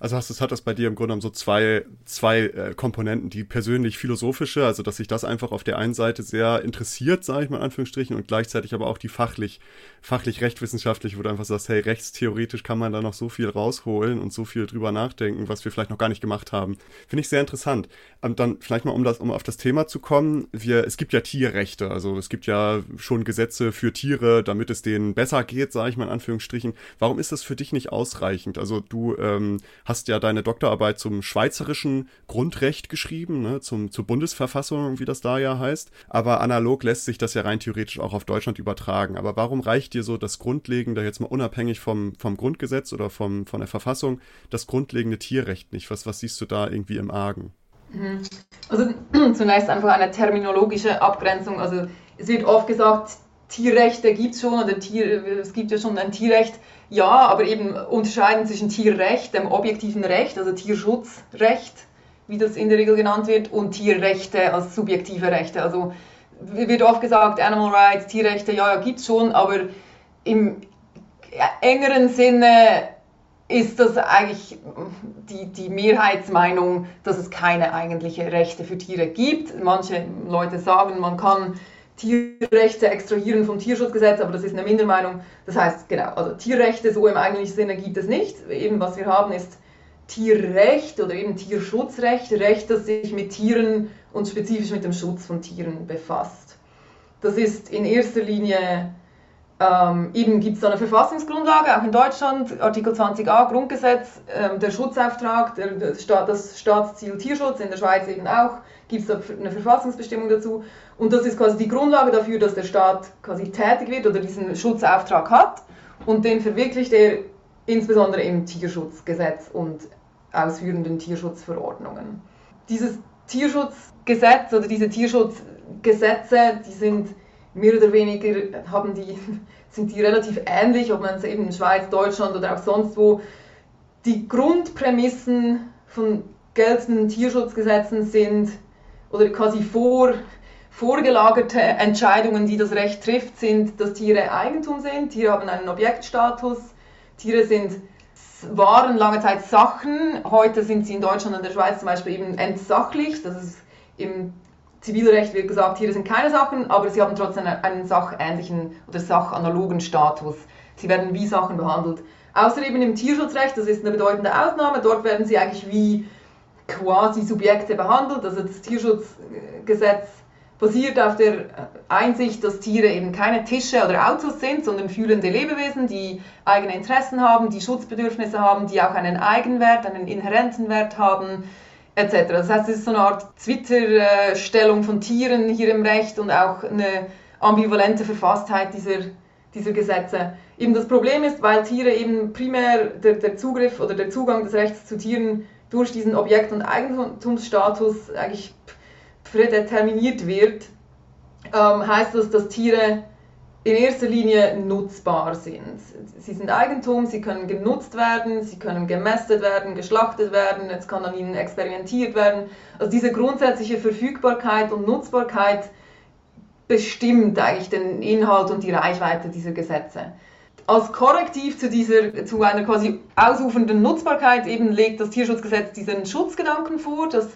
Also hast, hat das bei dir im Grunde genommen so zwei, zwei äh, Komponenten, die persönlich philosophische, also dass sich das einfach auf der einen Seite sehr interessiert, sage ich mal in Anführungsstrichen, und gleichzeitig aber auch die fachlich, fachlich rechtwissenschaftlich, wo du einfach sagst, hey, rechtstheoretisch kann man da noch so viel rausholen und so viel drüber nachdenken, was wir vielleicht noch gar nicht gemacht haben. Finde ich sehr interessant. Und dann vielleicht mal, um das, um auf das Thema zu kommen, wir, es gibt ja Tierrechte, also es gibt ja schon Gesetze für Tiere, damit es denen besser geht, sage ich mal in Anführungsstrichen. Warum ist das für dich nicht ausreichend? Also du ähm, hast ja deine Doktorarbeit zum schweizerischen Grundrecht geschrieben, ne, zum, zur Bundesverfassung, wie das da ja heißt. Aber analog lässt sich das ja rein theoretisch auch auf Deutschland übertragen. Aber warum reicht dir so das Grundlegende, jetzt mal unabhängig vom, vom Grundgesetz oder vom, von der Verfassung, das grundlegende Tierrecht nicht? Was, was siehst du da irgendwie im Argen? Mhm. Also zunächst einfach eine terminologische Abgrenzung. Also es wird oft gesagt, Tierrechte gibt es schon oder Tier, es gibt ja schon ein Tierrecht. Ja, aber eben unterscheiden zwischen Tierrecht, dem objektiven Recht, also Tierschutzrecht, wie das in der Regel genannt wird, und Tierrechte als subjektive Rechte. Also wird oft gesagt, Animal Rights, Tierrechte, ja, ja, gibt es schon, aber im engeren Sinne ist das eigentlich die, die Mehrheitsmeinung, dass es keine eigentliche Rechte für Tiere gibt. Manche Leute sagen, man kann Tierrechte extrahieren vom Tierschutzgesetz, aber das ist eine Mindermeinung. Das heißt, genau, also Tierrechte so im eigentlichen Sinne gibt es nicht. Eben was wir haben ist Tierrecht oder eben Tierschutzrecht, Recht, das sich mit Tieren und spezifisch mit dem Schutz von Tieren befasst. Das ist in erster Linie ähm, eben gibt es da eine Verfassungsgrundlage, auch in Deutschland, Artikel 20a Grundgesetz, ähm, der Schutzauftrag, der, der Staat, das Staatsziel Tierschutz, in der Schweiz eben auch, gibt es da eine Verfassungsbestimmung dazu. Und das ist quasi die Grundlage dafür, dass der Staat quasi tätig wird oder diesen Schutzauftrag hat. Und den verwirklicht er insbesondere im Tierschutzgesetz und ausführenden Tierschutzverordnungen. Dieses Tierschutzgesetz oder diese Tierschutzgesetze, die sind mehr oder weniger haben die, sind die relativ ähnlich, ob man es eben in Schweiz, Deutschland oder auch sonst wo. Die Grundprämissen von geltenden Tierschutzgesetzen sind oder quasi vor, vorgelagerte Entscheidungen, die das Recht trifft, sind, dass Tiere Eigentum sind. Tiere haben einen Objektstatus. Tiere sind waren lange Zeit Sachen. Heute sind sie in Deutschland und der Schweiz zum Beispiel eben entsachlicht. Das ist im Zivilrecht wird gesagt, Tiere sind keine Sachen, aber sie haben trotzdem einen sachähnlichen oder sachanalogen Status. Sie werden wie Sachen behandelt. Außer eben im Tierschutzrecht, das ist eine bedeutende Ausnahme, dort werden sie eigentlich wie quasi Subjekte behandelt. Also das Tierschutzgesetz basiert auf der Einsicht, dass Tiere eben keine Tische oder Autos sind, sondern fühlende Lebewesen, die eigene Interessen haben, die Schutzbedürfnisse haben, die auch einen Eigenwert, einen inhärenten Wert haben etc. Das heißt, es ist so eine Art Twitter-Stellung von Tieren hier im Recht und auch eine ambivalente Verfasstheit dieser, dieser Gesetze. Eben das Problem ist, weil Tiere eben primär der, der Zugriff oder der Zugang des Rechts zu Tieren durch diesen Objekt- und Eigentumsstatus eigentlich prädeterminiert wird, ähm, heißt das, dass Tiere in erster Linie nutzbar sind. Sie sind Eigentum, sie können genutzt werden, sie können gemästet werden, geschlachtet werden, jetzt kann an ihnen experimentiert werden. Also diese grundsätzliche Verfügbarkeit und Nutzbarkeit bestimmt eigentlich den Inhalt und die Reichweite dieser Gesetze. Als Korrektiv zu, dieser, zu einer quasi ausufernden Nutzbarkeit eben legt das Tierschutzgesetz diesen Schutzgedanken vor, dass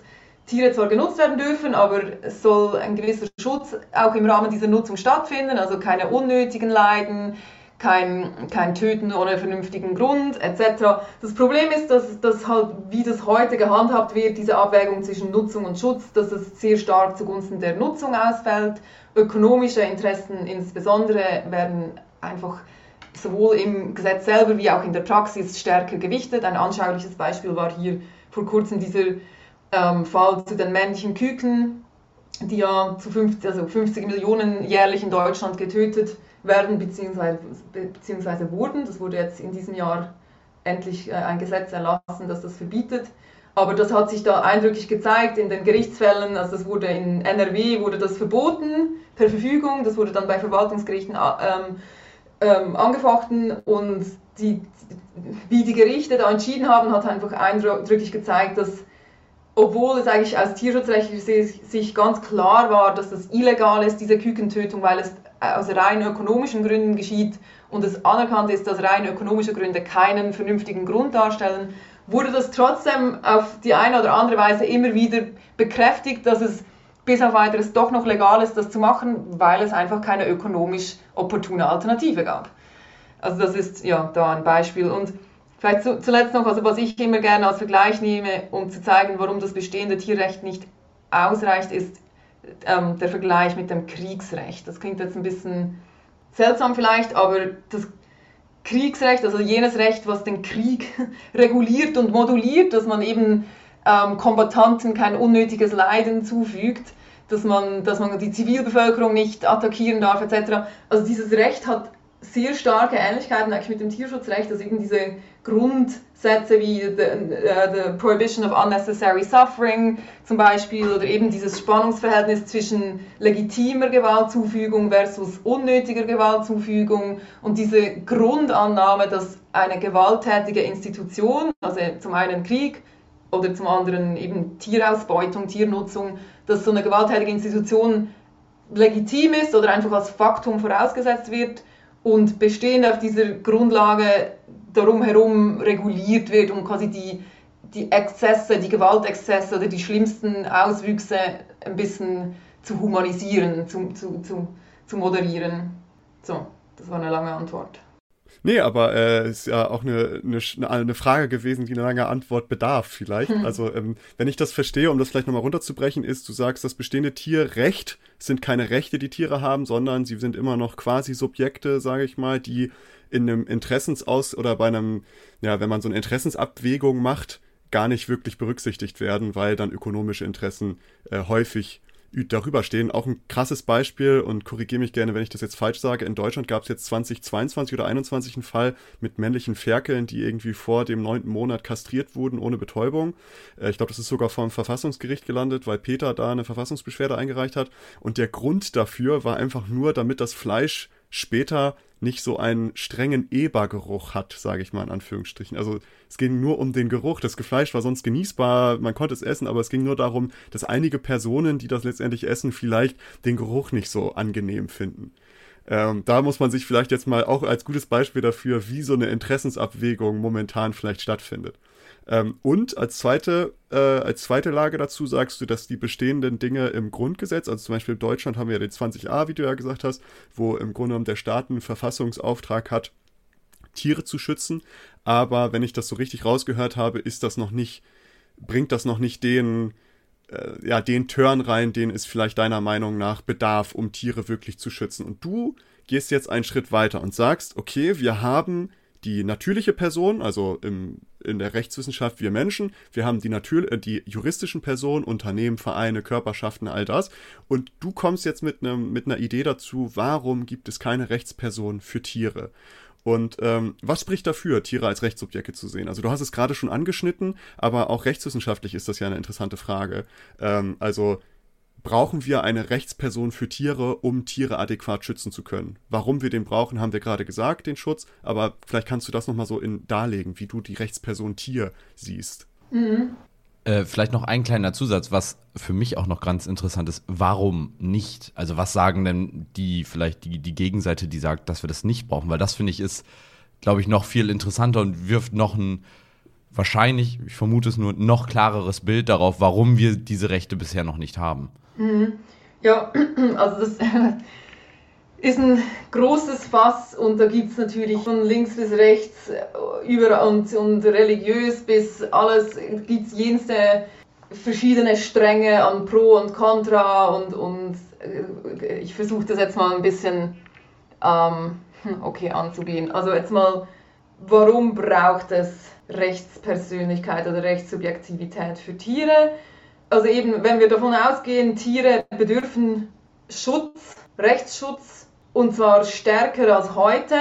Tiere zwar genutzt werden dürfen, aber es soll ein gewisser Schutz auch im Rahmen dieser Nutzung stattfinden, also keine unnötigen Leiden, kein, kein Töten ohne vernünftigen Grund etc. Das Problem ist, dass, dass halt, wie das heute gehandhabt wird, diese Abwägung zwischen Nutzung und Schutz, dass es sehr stark zugunsten der Nutzung ausfällt. Ökonomische Interessen insbesondere werden einfach sowohl im Gesetz selber wie auch in der Praxis stärker gewichtet. Ein anschauliches Beispiel war hier vor kurzem dieser ähm, Fall zu den männlichen Küken, die ja zu 50, also 50 Millionen jährlich in Deutschland getötet werden bzw. wurden. Das wurde jetzt in diesem Jahr endlich äh, ein Gesetz erlassen, das das verbietet. Aber das hat sich da eindrücklich gezeigt in den Gerichtsfällen. Also das wurde in NRW wurde das verboten per Verfügung. Das wurde dann bei Verwaltungsgerichten ähm, ähm, angefochten und die, wie die Gerichte da entschieden haben, hat einfach eindrücklich gezeigt, dass obwohl es eigentlich aus tierschutzrechtlicher Sicht ganz klar war, dass das illegal ist, diese Kükentötung, weil es aus rein ökonomischen Gründen geschieht und es anerkannt ist, dass rein ökonomische Gründe keinen vernünftigen Grund darstellen, wurde das trotzdem auf die eine oder andere Weise immer wieder bekräftigt, dass es bis auf weiteres doch noch legal ist, das zu machen, weil es einfach keine ökonomisch opportune Alternative gab. Also das ist ja da ein Beispiel. Und Vielleicht zu, zuletzt noch, also was ich immer gerne als Vergleich nehme, um zu zeigen, warum das bestehende Tierrecht nicht ausreicht, ist ähm, der Vergleich mit dem Kriegsrecht. Das klingt jetzt ein bisschen seltsam vielleicht, aber das Kriegsrecht, also jenes Recht, was den Krieg reguliert und moduliert, dass man eben ähm, Kombattanten kein unnötiges Leiden zufügt, dass man, dass man die Zivilbevölkerung nicht attackieren darf, etc. Also dieses Recht hat sehr starke Ähnlichkeiten eigentlich mit dem Tierschutzrecht, dass eben diese Grundsätze wie the, uh, the Prohibition of Unnecessary Suffering zum Beispiel oder eben dieses Spannungsverhältnis zwischen legitimer Gewaltzufügung versus unnötiger Gewaltzufügung und diese Grundannahme, dass eine gewalttätige Institution, also zum einen Krieg, oder zum anderen eben Tierausbeutung, Tiernutzung, dass so eine gewalttätige Institution legitim ist oder einfach als Faktum vorausgesetzt wird und bestehend auf dieser Grundlage darum herum reguliert wird und quasi die, die Exzesse, die Gewaltexzesse oder die schlimmsten Auswüchse ein bisschen zu humanisieren, zu, zu, zu, zu moderieren. So, das war eine lange Antwort. Nee, aber äh, ist ja auch eine, eine, eine Frage gewesen, die eine lange Antwort bedarf, vielleicht. Hm. Also, ähm, wenn ich das verstehe, um das vielleicht nochmal runterzubrechen, ist, du sagst, das bestehende Tierrecht sind keine Rechte, die Tiere haben, sondern sie sind immer noch quasi Subjekte, sage ich mal, die in einem Interessensaus oder bei einem, ja, wenn man so eine Interessensabwägung macht, gar nicht wirklich berücksichtigt werden, weil dann ökonomische Interessen äh, häufig darüber stehen. Auch ein krasses Beispiel und korrigiere mich gerne, wenn ich das jetzt falsch sage. In Deutschland gab es jetzt 2022 oder 2021 einen Fall mit männlichen Ferkeln, die irgendwie vor dem neunten Monat kastriert wurden ohne Betäubung. Äh, ich glaube, das ist sogar vom Verfassungsgericht gelandet, weil Peter da eine Verfassungsbeschwerde eingereicht hat. Und der Grund dafür war einfach nur, damit das Fleisch später nicht so einen strengen Ebergeruch hat, sage ich mal in Anführungsstrichen. Also es ging nur um den Geruch. Das Fleisch war sonst genießbar, man konnte es essen, aber es ging nur darum, dass einige Personen, die das letztendlich essen, vielleicht den Geruch nicht so angenehm finden. Ähm, da muss man sich vielleicht jetzt mal auch als gutes Beispiel dafür, wie so eine Interessensabwägung momentan vielleicht stattfindet. Ähm, und als zweite, äh, als zweite Lage dazu sagst du, dass die bestehenden Dinge im Grundgesetz, also zum Beispiel in Deutschland haben wir ja den 20a, wie du ja gesagt hast, wo im Grunde genommen der Staat einen Verfassungsauftrag hat, Tiere zu schützen. Aber wenn ich das so richtig rausgehört habe, ist das noch nicht, bringt das noch nicht den, äh, ja, den Turn rein, den es vielleicht deiner Meinung nach bedarf, um Tiere wirklich zu schützen. Und du gehst jetzt einen Schritt weiter und sagst, okay, wir haben die natürliche Person, also im, in der Rechtswissenschaft wir Menschen, wir haben die, natür äh, die juristischen Personen, Unternehmen, Vereine, Körperschaften, all das. Und du kommst jetzt mit, einem, mit einer Idee dazu, warum gibt es keine Rechtsperson für Tiere? Und ähm, was spricht dafür, Tiere als Rechtssubjekte zu sehen? Also du hast es gerade schon angeschnitten, aber auch rechtswissenschaftlich ist das ja eine interessante Frage. Ähm, also brauchen wir eine Rechtsperson für Tiere, um Tiere adäquat schützen zu können. Warum wir den brauchen, haben wir gerade gesagt, den Schutz, aber vielleicht kannst du das nochmal so in, darlegen, wie du die Rechtsperson Tier siehst. Mhm. Äh, vielleicht noch ein kleiner Zusatz, was für mich auch noch ganz interessant ist. Warum nicht? Also was sagen denn die, vielleicht die, die Gegenseite, die sagt, dass wir das nicht brauchen? Weil das finde ich ist, glaube ich, noch viel interessanter und wirft noch ein, wahrscheinlich, ich vermute es nur, noch klareres Bild darauf, warum wir diese Rechte bisher noch nicht haben. Mhm. Ja, also das ist ein großes Fass und da gibt es natürlich von links bis rechts über und, und religiös bis alles gibt es jenste verschiedene Stränge an Pro und Contra und, und äh, ich versuche das jetzt mal ein bisschen ähm, okay anzugehen. Also jetzt mal, warum braucht es Rechtspersönlichkeit oder Rechtssubjektivität für Tiere? Also eben, wenn wir davon ausgehen, Tiere bedürfen Schutz, Rechtsschutz und zwar stärker als heute,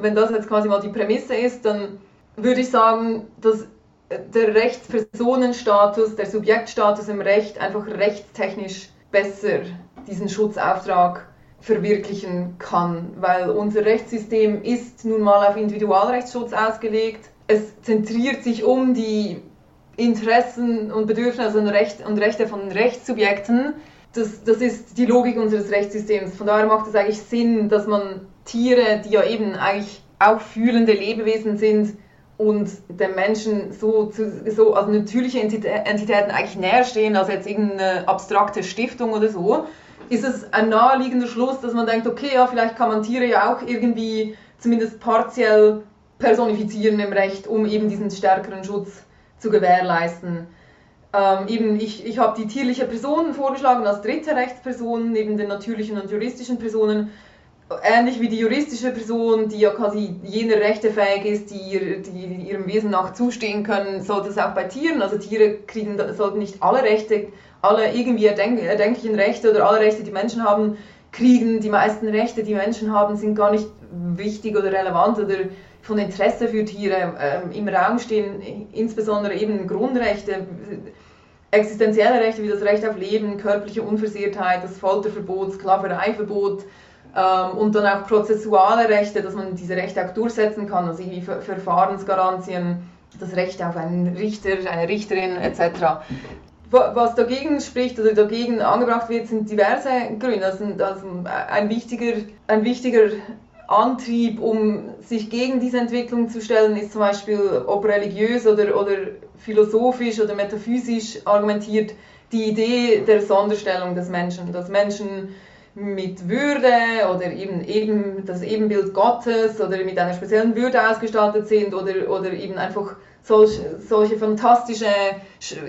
wenn das jetzt quasi mal die Prämisse ist, dann würde ich sagen, dass der Rechtspersonenstatus, der Subjektstatus im Recht einfach rechtstechnisch besser diesen Schutzauftrag verwirklichen kann, weil unser Rechtssystem ist nun mal auf Individualrechtsschutz ausgelegt. Es zentriert sich um die Interessen und Bedürfnisse und, Recht, und Rechte von Rechtssubjekten. Das, das ist die Logik unseres Rechtssystems. Von daher macht es eigentlich Sinn, dass man Tiere, die ja eben eigentlich auch fühlende Lebewesen sind und den Menschen so, so als natürliche Entitäten eigentlich näher stehen als jetzt irgendeine abstrakte Stiftung oder so, ist es ein naheliegender Schluss, dass man denkt, okay, ja, vielleicht kann man Tiere ja auch irgendwie zumindest partiell personifizieren im Recht, um eben diesen stärkeren Schutz zu zu gewährleisten. Ähm, eben, ich, ich habe die tierliche Person vorgeschlagen als dritte Rechtsperson neben den natürlichen und juristischen Personen. Ähnlich wie die juristische Person, die ja quasi jener Rechte fähig ist, die, die ihrem Wesen nach zustehen können, sollte es auch bei Tieren. Also Tiere kriegen, sollten nicht alle Rechte, alle irgendwie erdenklichen Rechte oder alle Rechte, die Menschen haben, kriegen. Die meisten Rechte, die Menschen haben, sind gar nicht wichtig oder relevant oder von Interesse für Tiere ähm, im Raum stehen, insbesondere eben Grundrechte, existenzielle Rechte wie das Recht auf Leben, körperliche Unversehrtheit, das Folterverbot, Sklavereiverbot ähm, und dann auch prozessuale Rechte, dass man diese Rechte auch durchsetzen kann, also wie Ver Verfahrensgarantien, das Recht auf einen Richter, eine Richterin etc. Was dagegen spricht oder dagegen angebracht wird, sind diverse Gründe. Also, also ein, wichtiger, ein wichtiger Antrieb, um sich gegen diese Entwicklung zu stellen, ist zum Beispiel, ob religiös oder, oder philosophisch oder metaphysisch argumentiert, die Idee der Sonderstellung des Menschen, dass Menschen mit Würde oder eben, eben das Ebenbild Gottes oder mit einer speziellen Würde ausgestattet sind oder, oder eben einfach solch, solche fantastische,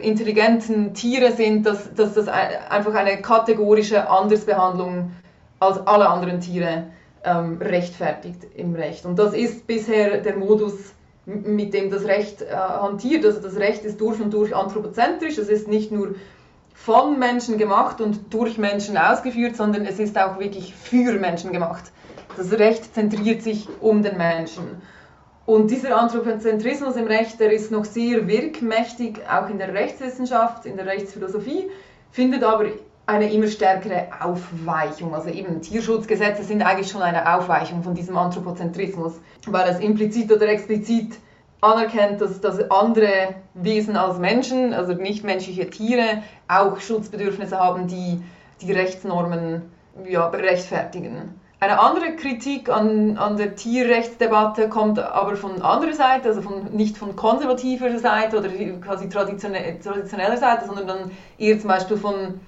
intelligenten Tiere sind, dass, dass das einfach eine kategorische Andersbehandlung als alle anderen Tiere ähm, rechtfertigt im Recht. Und das ist bisher der Modus, mit dem das Recht äh, hantiert. Also das Recht ist durch und durch anthropozentrisch, es ist nicht nur von Menschen gemacht und durch Menschen ausgeführt, sondern es ist auch wirklich für Menschen gemacht. Das Recht zentriert sich um den Menschen. Und dieser Anthropozentrismus im Recht, der ist noch sehr wirkmächtig, auch in der Rechtswissenschaft, in der Rechtsphilosophie, findet aber eine immer stärkere Aufweichung. Also eben Tierschutzgesetze sind eigentlich schon eine Aufweichung von diesem Anthropozentrismus, weil es implizit oder explizit anerkennt, dass, dass andere Wesen als Menschen, also nichtmenschliche Tiere, auch Schutzbedürfnisse haben, die die Rechtsnormen ja, rechtfertigen. Eine andere Kritik an, an der Tierrechtsdebatte kommt aber von anderer Seite, also von, nicht von konservativer Seite oder quasi traditionell, traditioneller Seite, sondern dann eher zum Beispiel von,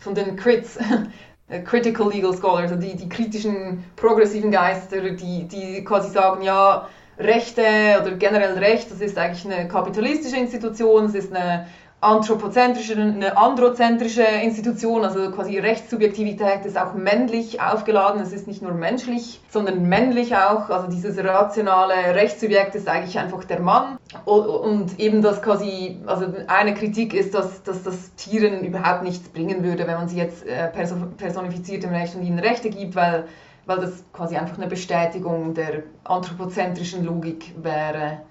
von den Crits, Critical Legal Scholars, also die, die kritischen progressiven Geister, die, die quasi sagen, ja, Rechte oder generell Recht, das ist eigentlich eine kapitalistische Institution, es ist eine anthropozentrische, eine androzentrische Institution, also quasi Rechtssubjektivität ist auch männlich aufgeladen, es ist nicht nur menschlich, sondern männlich auch, also dieses rationale Rechtssubjekt ist eigentlich einfach der Mann. Und eben das quasi, also eine Kritik ist, dass, dass das Tieren überhaupt nichts bringen würde, wenn man sie jetzt äh, personifiziert im Recht und ihnen Rechte gibt, weil, weil das quasi einfach eine Bestätigung der anthropozentrischen Logik wäre.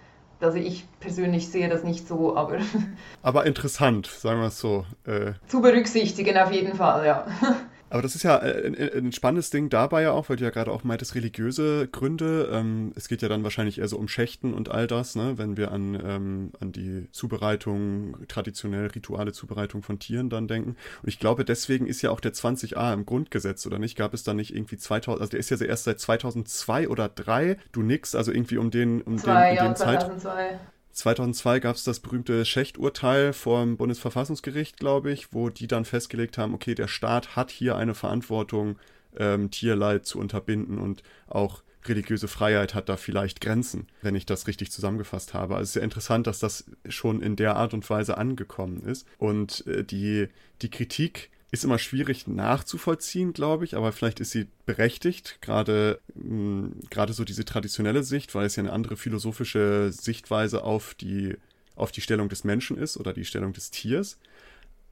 Also ich persönlich sehe das nicht so, aber. Aber interessant, sagen wir es so. Äh. Zu berücksichtigen auf jeden Fall, ja. Aber das ist ja äh, ein, ein, spannendes Ding dabei ja auch, weil du ja gerade auch meintest, religiöse Gründe. Ähm, es geht ja dann wahrscheinlich eher so um Schächten und all das, ne? wenn wir an, ähm, an die Zubereitung, traditionell rituale Zubereitung von Tieren dann denken. Und ich glaube, deswegen ist ja auch der 20a im Grundgesetz, oder nicht? Gab es da nicht irgendwie 2000, also der ist ja erst seit 2002 oder 3, du nix, also irgendwie um den, um Zwei, den, ja, den 2002. Zeit 2002 gab es das berühmte Schecht-Urteil vom Bundesverfassungsgericht, glaube ich, wo die dann festgelegt haben, okay, der Staat hat hier eine Verantwortung, ähm, Tierleid zu unterbinden und auch religiöse Freiheit hat da vielleicht Grenzen, wenn ich das richtig zusammengefasst habe. Also es ist ja interessant, dass das schon in der Art und Weise angekommen ist. Und äh, die, die Kritik ist immer schwierig nachzuvollziehen, glaube ich, aber vielleicht ist sie berechtigt, gerade hm, gerade so diese traditionelle Sicht, weil es ja eine andere philosophische Sichtweise auf die auf die Stellung des Menschen ist oder die Stellung des Tiers.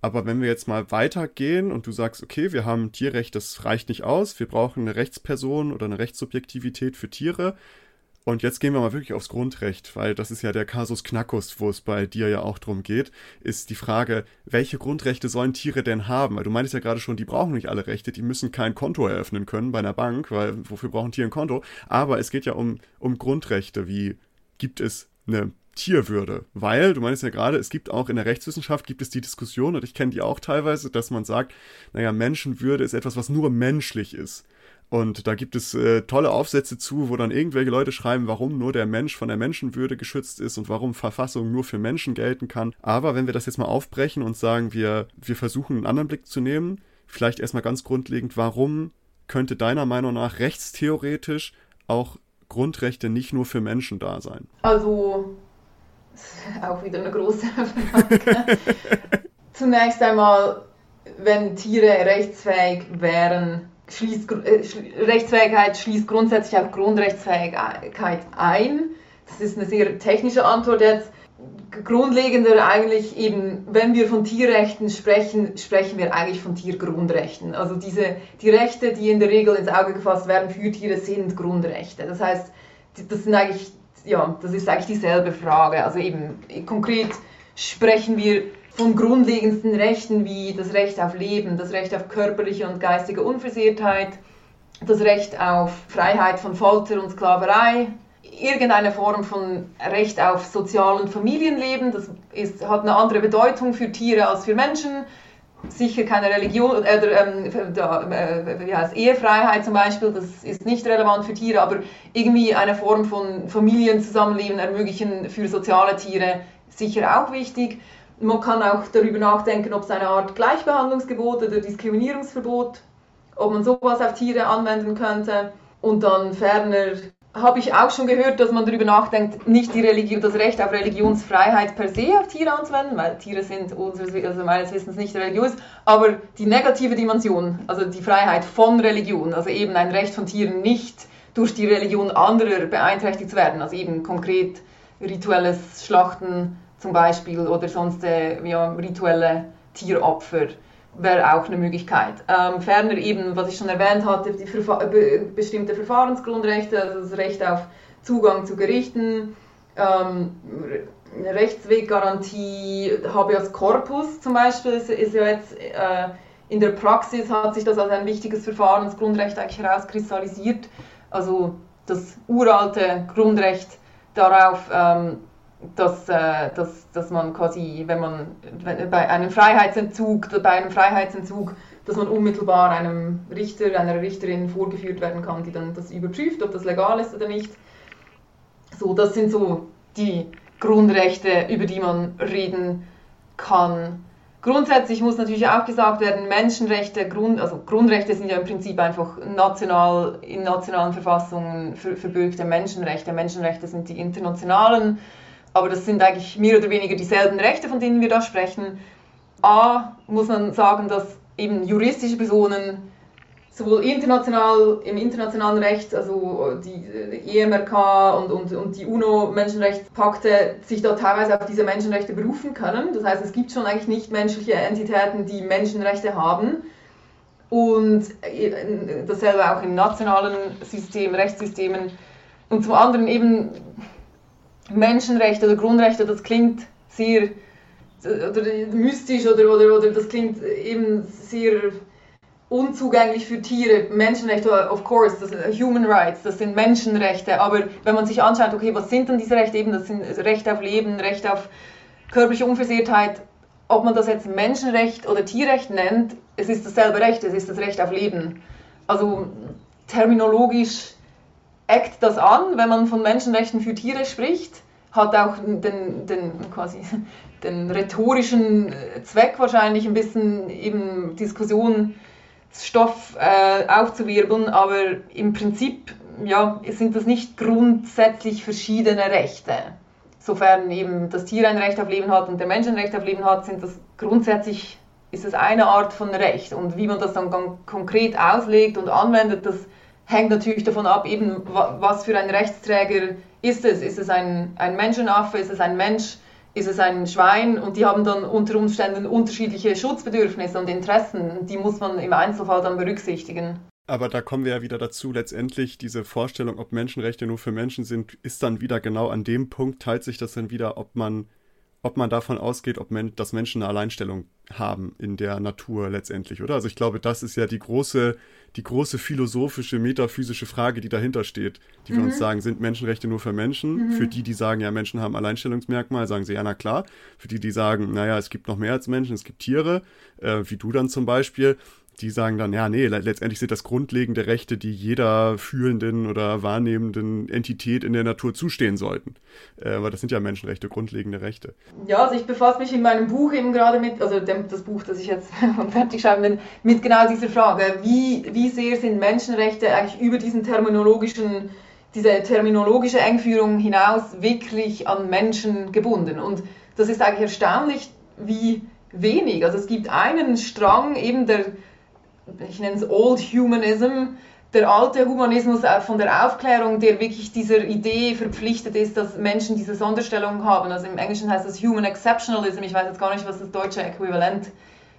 Aber wenn wir jetzt mal weitergehen und du sagst, okay, wir haben Tierrecht, das reicht nicht aus, wir brauchen eine Rechtsperson oder eine Rechtssubjektivität für Tiere, und jetzt gehen wir mal wirklich aufs Grundrecht, weil das ist ja der Kasus Knackus, wo es bei dir ja auch drum geht, ist die Frage, welche Grundrechte sollen Tiere denn haben? Weil du meinst ja gerade schon, die brauchen nicht alle Rechte, die müssen kein Konto eröffnen können bei einer Bank, weil wofür brauchen Tiere ein Konto? Aber es geht ja um, um Grundrechte, wie gibt es eine Tierwürde, weil du meinst ja gerade, es gibt auch in der Rechtswissenschaft gibt es die Diskussion und ich kenne die auch teilweise, dass man sagt, naja, Menschenwürde ist etwas, was nur menschlich ist. Und da gibt es äh, tolle Aufsätze zu, wo dann irgendwelche Leute schreiben, warum nur der Mensch von der Menschenwürde geschützt ist und warum Verfassung nur für Menschen gelten kann. Aber wenn wir das jetzt mal aufbrechen und sagen, wir, wir versuchen einen anderen Blick zu nehmen, vielleicht erstmal ganz grundlegend, warum könnte deiner Meinung nach rechtstheoretisch auch Grundrechte nicht nur für Menschen da sein? Also, auch wieder eine große Frage. Zunächst einmal, wenn Tiere rechtsfähig wären, schließt, äh, Rechtsfähigkeit schließt grundsätzlich auch Grundrechtsfähigkeit ein. Das ist eine sehr technische Antwort jetzt. Grundlegender eigentlich eben, wenn wir von Tierrechten sprechen, sprechen wir eigentlich von Tiergrundrechten. Also diese, die Rechte, die in der Regel ins Auge gefasst werden für Tiere, sind Grundrechte. Das heißt, das sind eigentlich, ja, das ist eigentlich dieselbe Frage. Also eben konkret sprechen wir von grundlegendsten Rechten wie das Recht auf Leben, das Recht auf körperliche und geistige Unversehrtheit, das Recht auf Freiheit von Folter und Sklaverei, irgendeine Form von Recht auf Sozial- und Familienleben. Das ist, hat eine andere Bedeutung für Tiere als für Menschen. Sicher keine Religion, äh, ähm, äh, ja, Ehefreiheit zum Beispiel, das ist nicht relevant für Tiere, aber irgendwie eine Form von Familienzusammenleben ermöglichen für soziale Tiere sicher auch wichtig. Man kann auch darüber nachdenken, ob es eine Art Gleichbehandlungsgebot oder Diskriminierungsverbot, ob man sowas auf Tiere anwenden könnte. Und dann ferner habe ich auch schon gehört, dass man darüber nachdenkt, nicht die Religion, das Recht auf Religionsfreiheit per se auf Tiere anzuwenden, weil Tiere sind unseres, also meines Wissens nicht religiös, aber die negative Dimension, also die Freiheit von Religion, also eben ein Recht von Tieren nicht durch die Religion anderer beeinträchtigt zu werden, also eben konkret rituelles Schlachten zum Beispiel oder sonst äh, ja, rituelle Tieropfer wäre auch eine Möglichkeit. Ähm, ferner eben, was ich schon erwähnt hatte, die Verfa be bestimmte Verfahrensgrundrechte, also das Recht auf Zugang zu Gerichten, ähm, Rechtsweggarantie, Habeas Corpus zum Beispiel, ist, ist ja jetzt äh, in der Praxis hat sich das als ein wichtiges Verfahrensgrundrecht eigentlich herauskristallisiert. Also das uralte Grundrecht darauf, ähm, dass, äh, dass, dass man quasi, wenn man wenn, bei einem Freiheitsentzug, bei einem Freiheitsentzug, dass man unmittelbar einem Richter, einer Richterin vorgeführt werden kann, die dann das überprüft, ob das legal ist oder nicht. So, das sind so die Grundrechte, über die man reden kann. Grundsätzlich muss natürlich auch gesagt werden, Menschenrechte, Grund, also Grundrechte sind ja im Prinzip einfach national, in nationalen Verfassungen verbürgte Menschenrechte. Menschenrechte sind die internationalen aber das sind eigentlich mehr oder weniger dieselben Rechte, von denen wir da sprechen. A, muss man sagen, dass eben juristische Personen sowohl international, im internationalen Recht, also die EMRK und, und, und die UNO-Menschenrechtspakte, sich da teilweise auf diese Menschenrechte berufen können. Das heißt, es gibt schon eigentlich nicht menschliche Entitäten, die Menschenrechte haben. Und dasselbe auch im nationalen System, Rechtssystemen. Und zum anderen eben Menschenrechte oder Grundrechte, das klingt sehr oder mystisch oder, oder, oder das klingt eben sehr unzugänglich für Tiere. Menschenrechte, of course, das Human Rights, das sind Menschenrechte. Aber wenn man sich anschaut, okay, was sind denn diese Rechte? Eben, das sind Recht auf Leben, Recht auf körperliche Unversehrtheit. Ob man das jetzt Menschenrecht oder Tierrecht nennt, es ist dasselbe Recht, es ist das Recht auf Leben. Also terminologisch eckt das an, wenn man von Menschenrechten für Tiere spricht, hat auch den, den, quasi den rhetorischen Zweck wahrscheinlich ein bisschen eben Diskussionsstoff äh, aufzuwirbeln, aber im Prinzip ja, sind das nicht grundsätzlich verschiedene Rechte. Sofern eben das Tier ein Recht auf Leben hat und der Mensch ein Recht auf Leben hat, sind das grundsätzlich ist es eine Art von Recht. Und wie man das dann konkret auslegt und anwendet, das hängt natürlich davon ab, eben was für ein Rechtsträger ist es. Ist es ein, ein Menschenaffe, ist es ein Mensch, ist es ein Schwein und die haben dann unter Umständen unterschiedliche Schutzbedürfnisse und Interessen. Die muss man im Einzelfall dann berücksichtigen. Aber da kommen wir ja wieder dazu, letztendlich diese Vorstellung, ob Menschenrechte nur für Menschen sind, ist dann wieder genau an dem Punkt, teilt sich das dann wieder, ob man ob man davon ausgeht, ob men dass Menschen eine Alleinstellung haben in der Natur letztendlich, oder? Also ich glaube, das ist ja die große, die große philosophische, metaphysische Frage, die dahinter steht, die mhm. wir uns mhm. sagen, sind Menschenrechte nur für Menschen? Mhm. Für die, die sagen, ja, Menschen haben Alleinstellungsmerkmal, sagen sie, ja, na klar. Für die, die sagen, naja, es gibt noch mehr als Menschen, es gibt Tiere, äh, wie du dann zum Beispiel, die sagen dann, ja, nee, letztendlich sind das grundlegende Rechte, die jeder fühlenden oder wahrnehmenden Entität in der Natur zustehen sollten. Äh, aber das sind ja Menschenrechte, grundlegende Rechte. Ja, also ich befasse mich in meinem Buch eben gerade mit, also dem, das Buch, das ich jetzt fertig schreiben bin, mit genau dieser Frage, wie, wie sehr sind Menschenrechte eigentlich über diesen terminologischen, diese terminologische Engführung hinaus wirklich an Menschen gebunden. Und das ist eigentlich erstaunlich, wie wenig. Also es gibt einen Strang eben der ich nenne es Old Humanism, der alte Humanismus von der Aufklärung, der wirklich dieser Idee verpflichtet ist, dass Menschen diese Sonderstellung haben. Also im Englischen heißt das Human Exceptionalism. Ich weiß jetzt gar nicht, was das deutsche Äquivalent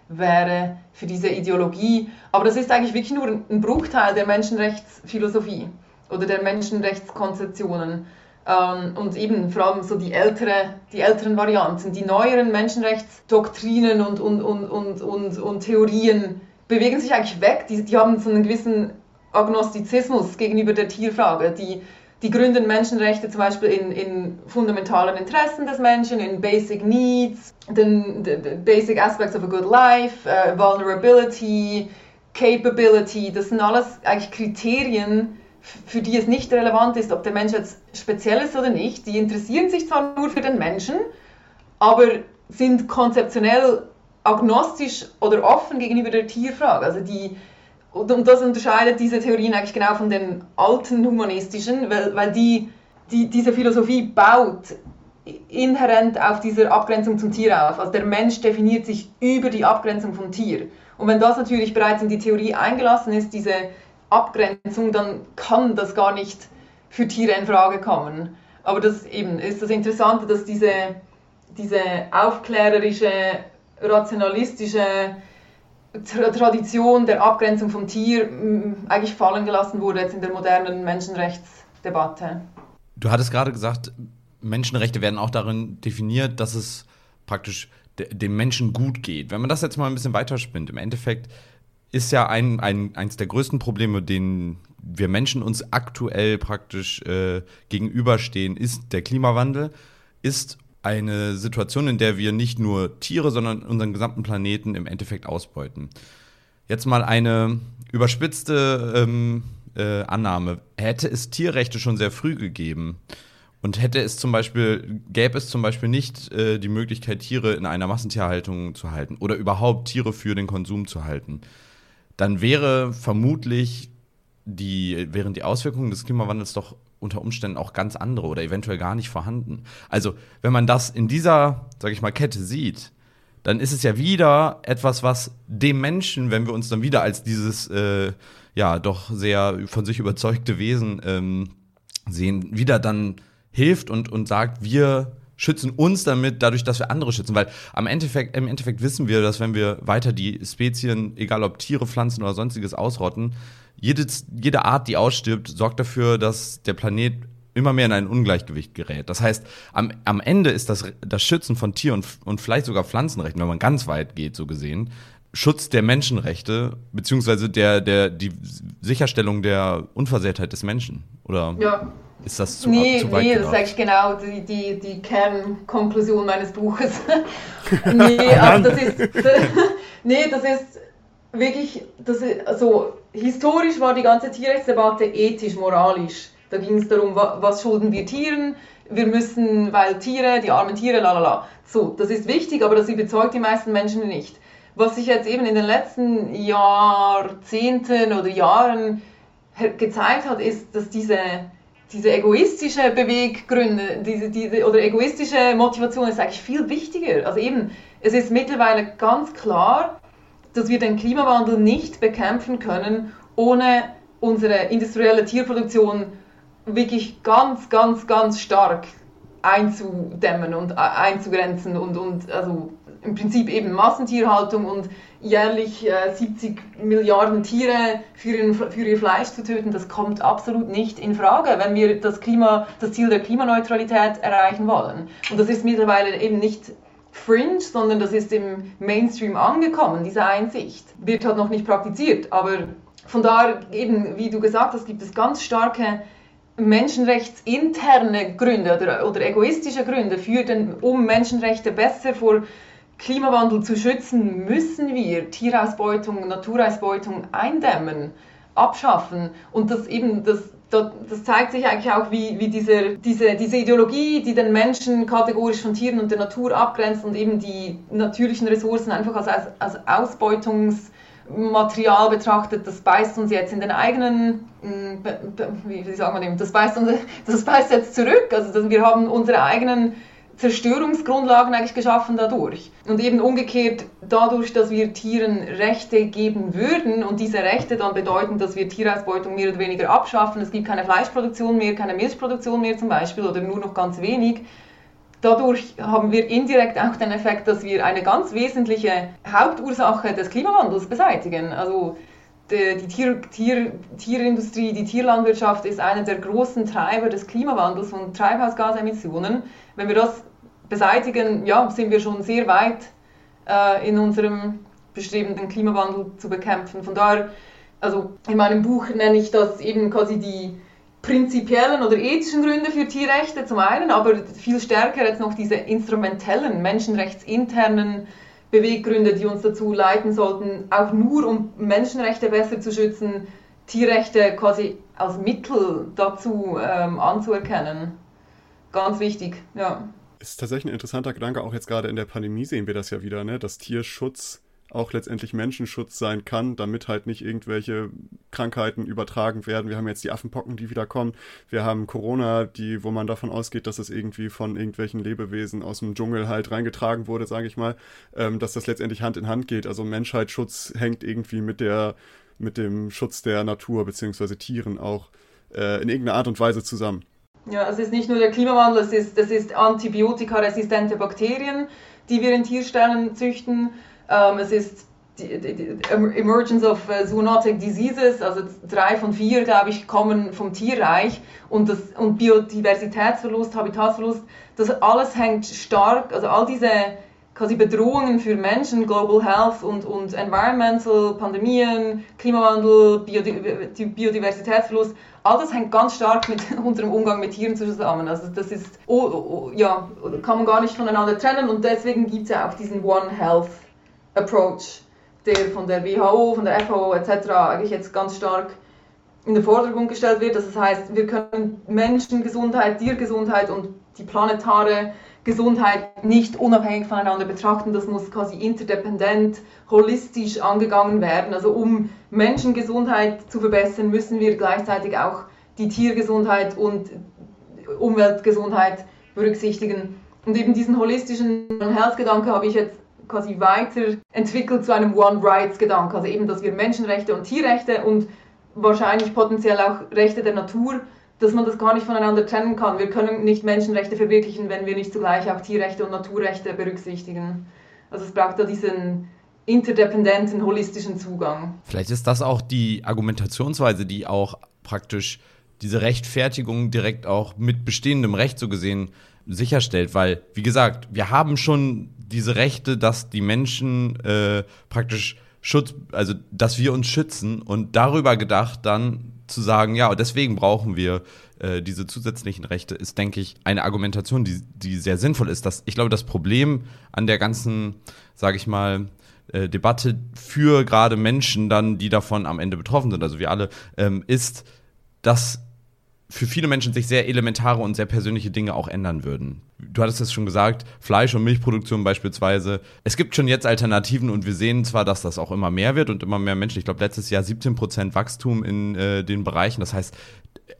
wäre für diese Ideologie. Aber das ist eigentlich wirklich nur ein Bruchteil der Menschenrechtsphilosophie oder der Menschenrechtskonzeptionen. Ähm, und eben vor allem so die, ältere, die älteren Varianten, die neueren Menschenrechtsdoktrinen und, und, und, und, und, und Theorien bewegen sich eigentlich weg. Die, die haben so einen gewissen Agnostizismus gegenüber der Tierfrage. Die die gründen Menschenrechte zum Beispiel in, in fundamentalen Interessen des Menschen, in Basic Needs, den, Basic Aspects of a Good Life, uh, Vulnerability, Capability. Das sind alles eigentlich Kriterien, für die es nicht relevant ist, ob der Mensch jetzt speziell ist oder nicht. Die interessieren sich zwar nur für den Menschen, aber sind konzeptionell agnostisch oder offen gegenüber der Tierfrage. Also die, und das unterscheidet diese Theorien eigentlich genau von den alten humanistischen, weil, weil die, die, diese Philosophie baut inhärent auf dieser Abgrenzung zum Tier auf. Also der Mensch definiert sich über die Abgrenzung vom Tier. Und wenn das natürlich bereits in die Theorie eingelassen ist, diese Abgrenzung, dann kann das gar nicht für Tiere in Frage kommen. Aber das eben ist das Interessante, dass diese, diese aufklärerische, rationalistische Tradition der Abgrenzung vom Tier eigentlich fallen gelassen wurde jetzt in der modernen Menschenrechtsdebatte. Du hattest gerade gesagt, Menschenrechte werden auch darin definiert, dass es praktisch dem Menschen gut geht. Wenn man das jetzt mal ein bisschen weiterspinnt, im Endeffekt ist ja ein, ein, eins der größten Probleme, denen wir Menschen uns aktuell praktisch äh, gegenüberstehen, ist der Klimawandel, ist eine Situation, in der wir nicht nur Tiere, sondern unseren gesamten Planeten im Endeffekt ausbeuten. Jetzt mal eine überspitzte ähm, äh, Annahme. Hätte es Tierrechte schon sehr früh gegeben und hätte es zum Beispiel, gäbe es zum Beispiel nicht äh, die Möglichkeit, Tiere in einer Massentierhaltung zu halten oder überhaupt Tiere für den Konsum zu halten, dann wäre vermutlich die, wären die Auswirkungen des Klimawandels doch unter Umständen auch ganz andere oder eventuell gar nicht vorhanden. Also, wenn man das in dieser, sag ich mal, Kette sieht, dann ist es ja wieder etwas, was dem Menschen, wenn wir uns dann wieder als dieses, äh, ja, doch sehr von sich überzeugte Wesen ähm, sehen, wieder dann hilft und, und sagt, wir schützen uns damit, dadurch, dass wir andere schützen. Weil am Endeffekt, im Endeffekt wissen wir, dass wenn wir weiter die Spezien, egal ob Tiere, Pflanzen oder sonstiges, ausrotten, jede, jede Art, die ausstirbt, sorgt dafür, dass der Planet immer mehr in ein Ungleichgewicht gerät. Das heißt, am, am Ende ist das, das Schützen von Tier- und, und vielleicht sogar Pflanzenrechten, wenn man ganz weit geht, so gesehen, Schutz der Menschenrechte, beziehungsweise der, der, die Sicherstellung der Unversehrtheit des Menschen. Oder? Ja, ist das zu, nee, zu weit Nee, gedacht? das ist eigentlich genau die, die, die Kernkonklusion meines Buches. nee, also das ist, nee, das ist wirklich, das also historisch war die ganze Tierrechtsdebatte ethisch, moralisch. Da ging es darum, was schulden wir Tieren? Wir müssen, weil Tiere, die armen Tiere, lalala. So, das ist wichtig, aber das überzeugt die meisten Menschen nicht. Was sich jetzt eben in den letzten Jahrzehnten oder Jahren gezeigt hat, ist, dass diese diese egoistische Beweggründe, diese, diese, oder egoistische Motivation ist eigentlich viel wichtiger. Also eben, es ist mittlerweile ganz klar, dass wir den Klimawandel nicht bekämpfen können, ohne unsere industrielle Tierproduktion wirklich ganz, ganz, ganz stark einzudämmen und einzugrenzen und, und also im Prinzip eben Massentierhaltung und jährlich äh, 70 Milliarden Tiere für, ihren, für, ihr Fleisch zu töten, das kommt absolut nicht in Frage, wenn wir das, Klima, das Ziel der Klimaneutralität erreichen wollen. Und das ist mittlerweile eben nicht fringe, sondern das ist im Mainstream angekommen, diese Einsicht. Wird halt noch nicht praktiziert, aber von daher eben, wie du gesagt hast, gibt es ganz starke menschenrechtsinterne Gründe oder, oder egoistische Gründe für den, um Menschenrechte besser vor Klimawandel zu schützen, müssen wir Tierausbeutung, Naturausbeutung eindämmen, abschaffen. Und das eben, das, das zeigt sich eigentlich auch, wie, wie diese, diese, diese Ideologie, die den Menschen kategorisch von Tieren und der Natur abgrenzt und eben die natürlichen Ressourcen einfach als, als Ausbeutungsmaterial betrachtet, das beißt uns jetzt in den eigenen, mm, wie, sagt man dem, das beißt, uns, das beißt jetzt zurück. Also wir haben unsere eigenen Zerstörungsgrundlagen eigentlich geschaffen dadurch. Und eben umgekehrt, dadurch, dass wir Tieren Rechte geben würden und diese Rechte dann bedeuten, dass wir Tierausbeutung mehr oder weniger abschaffen, es gibt keine Fleischproduktion mehr, keine Milchproduktion mehr zum Beispiel oder nur noch ganz wenig, dadurch haben wir indirekt auch den Effekt, dass wir eine ganz wesentliche Hauptursache des Klimawandels beseitigen. Also die Tier, Tier, Tierindustrie, die Tierlandwirtschaft ist einer der großen Treiber des Klimawandels und Treibhausgasemissionen. Wenn wir das beseitigen, ja, sind wir schon sehr weit äh, in unserem Bestreben, den Klimawandel zu bekämpfen. Von daher, also in meinem Buch nenne ich das eben quasi die, prinzipiellen oder ethischen Gründe für Tierrechte zum einen, aber viel stärker jetzt noch diese instrumentellen, menschenrechtsinternen Beweggründe, die uns dazu leiten sollten, auch nur um Menschenrechte besser zu schützen, Tierrechte quasi als Mittel dazu ähm, anzuerkennen. Ganz wichtig, ja. Ist tatsächlich ein interessanter Gedanke, auch jetzt gerade in der Pandemie sehen wir das ja wieder, ne? dass Tierschutz auch letztendlich Menschenschutz sein kann, damit halt nicht irgendwelche Krankheiten übertragen werden. Wir haben jetzt die Affenpocken, die wieder kommen. Wir haben Corona, die, wo man davon ausgeht, dass es irgendwie von irgendwelchen Lebewesen aus dem Dschungel halt reingetragen wurde, sage ich mal, ähm, dass das letztendlich Hand in Hand geht. Also Menschheitsschutz hängt irgendwie mit der, mit dem Schutz der Natur beziehungsweise Tieren auch äh, in irgendeiner Art und Weise zusammen. Ja, es ist nicht nur der Klimawandel, es ist, es ist antibiotikaresistente Bakterien, die wir in Tierstellen züchten. Ähm, es ist die, die, die Emergence of uh, Zoonotic Diseases, also drei von vier, glaube ich, kommen vom Tierreich. Und, das, und Biodiversitätsverlust, Habitatsverlust, das alles hängt stark, also all diese quasi Bedrohungen für Menschen, Global Health und, und Environmental, Pandemien, Klimawandel, Biodi Biodiversitätsverlust, all das hängt ganz stark mit unserem Umgang mit Tieren zusammen. Also das ist, oh, oh, ja, kann man gar nicht voneinander trennen und deswegen gibt es ja auch diesen One Health Approach, der von der WHO, von der FAO etc. eigentlich jetzt ganz stark in den Vordergrund gestellt wird. Das heißt, wir können Menschengesundheit, Tiergesundheit und die planetare Gesundheit nicht unabhängig voneinander betrachten. Das muss quasi interdependent, holistisch angegangen werden. Also um Menschengesundheit zu verbessern, müssen wir gleichzeitig auch die Tiergesundheit und Umweltgesundheit berücksichtigen. Und eben diesen holistischen Health-Gedanke habe ich jetzt quasi weiterentwickelt zu einem One-Rights-Gedanken. Also eben, dass wir Menschenrechte und Tierrechte und wahrscheinlich potenziell auch Rechte der Natur, dass man das gar nicht voneinander trennen kann. Wir können nicht Menschenrechte verwirklichen, wenn wir nicht zugleich auch Tierrechte und Naturrechte berücksichtigen. Also es braucht da diesen interdependenten, holistischen Zugang. Vielleicht ist das auch die Argumentationsweise, die auch praktisch diese Rechtfertigung direkt auch mit bestehendem Recht so gesehen sicherstellt, weil, wie gesagt, wir haben schon diese Rechte, dass die Menschen äh, praktisch Schutz, also dass wir uns schützen und darüber gedacht dann zu sagen, ja, deswegen brauchen wir äh, diese zusätzlichen Rechte, ist, denke ich, eine Argumentation, die, die sehr sinnvoll ist. Dass, ich glaube, das Problem an der ganzen, sage ich mal, äh, Debatte für gerade Menschen dann, die davon am Ende betroffen sind, also wir alle, ähm, ist, dass für viele Menschen sich sehr elementare und sehr persönliche Dinge auch ändern würden. Du hattest es schon gesagt, Fleisch- und Milchproduktion beispielsweise. Es gibt schon jetzt Alternativen und wir sehen zwar, dass das auch immer mehr wird und immer mehr Menschen. Ich glaube, letztes Jahr 17 Prozent Wachstum in äh, den Bereichen. Das heißt,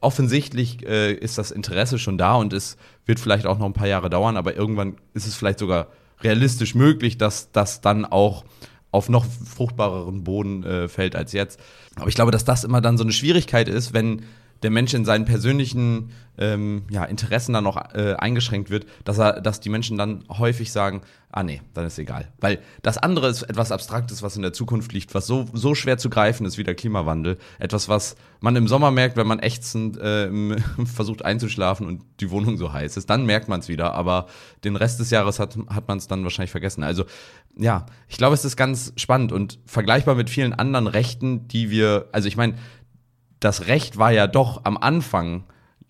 offensichtlich äh, ist das Interesse schon da und es wird vielleicht auch noch ein paar Jahre dauern, aber irgendwann ist es vielleicht sogar realistisch möglich, dass das dann auch auf noch fruchtbareren Boden äh, fällt als jetzt. Aber ich glaube, dass das immer dann so eine Schwierigkeit ist, wenn der Mensch in seinen persönlichen ähm, ja, Interessen dann noch äh, eingeschränkt wird, dass er, dass die Menschen dann häufig sagen, ah nee, dann ist egal. Weil das andere ist etwas Abstraktes, was in der Zukunft liegt, was so, so schwer zu greifen ist wie der Klimawandel. Etwas, was man im Sommer merkt, wenn man ächzend äh, versucht einzuschlafen und die Wohnung so heiß ist. Dann merkt man es wieder, aber den Rest des Jahres hat, hat man es dann wahrscheinlich vergessen. Also ja, ich glaube, es ist ganz spannend und vergleichbar mit vielen anderen Rechten, die wir, also ich meine, das Recht war ja doch am Anfang,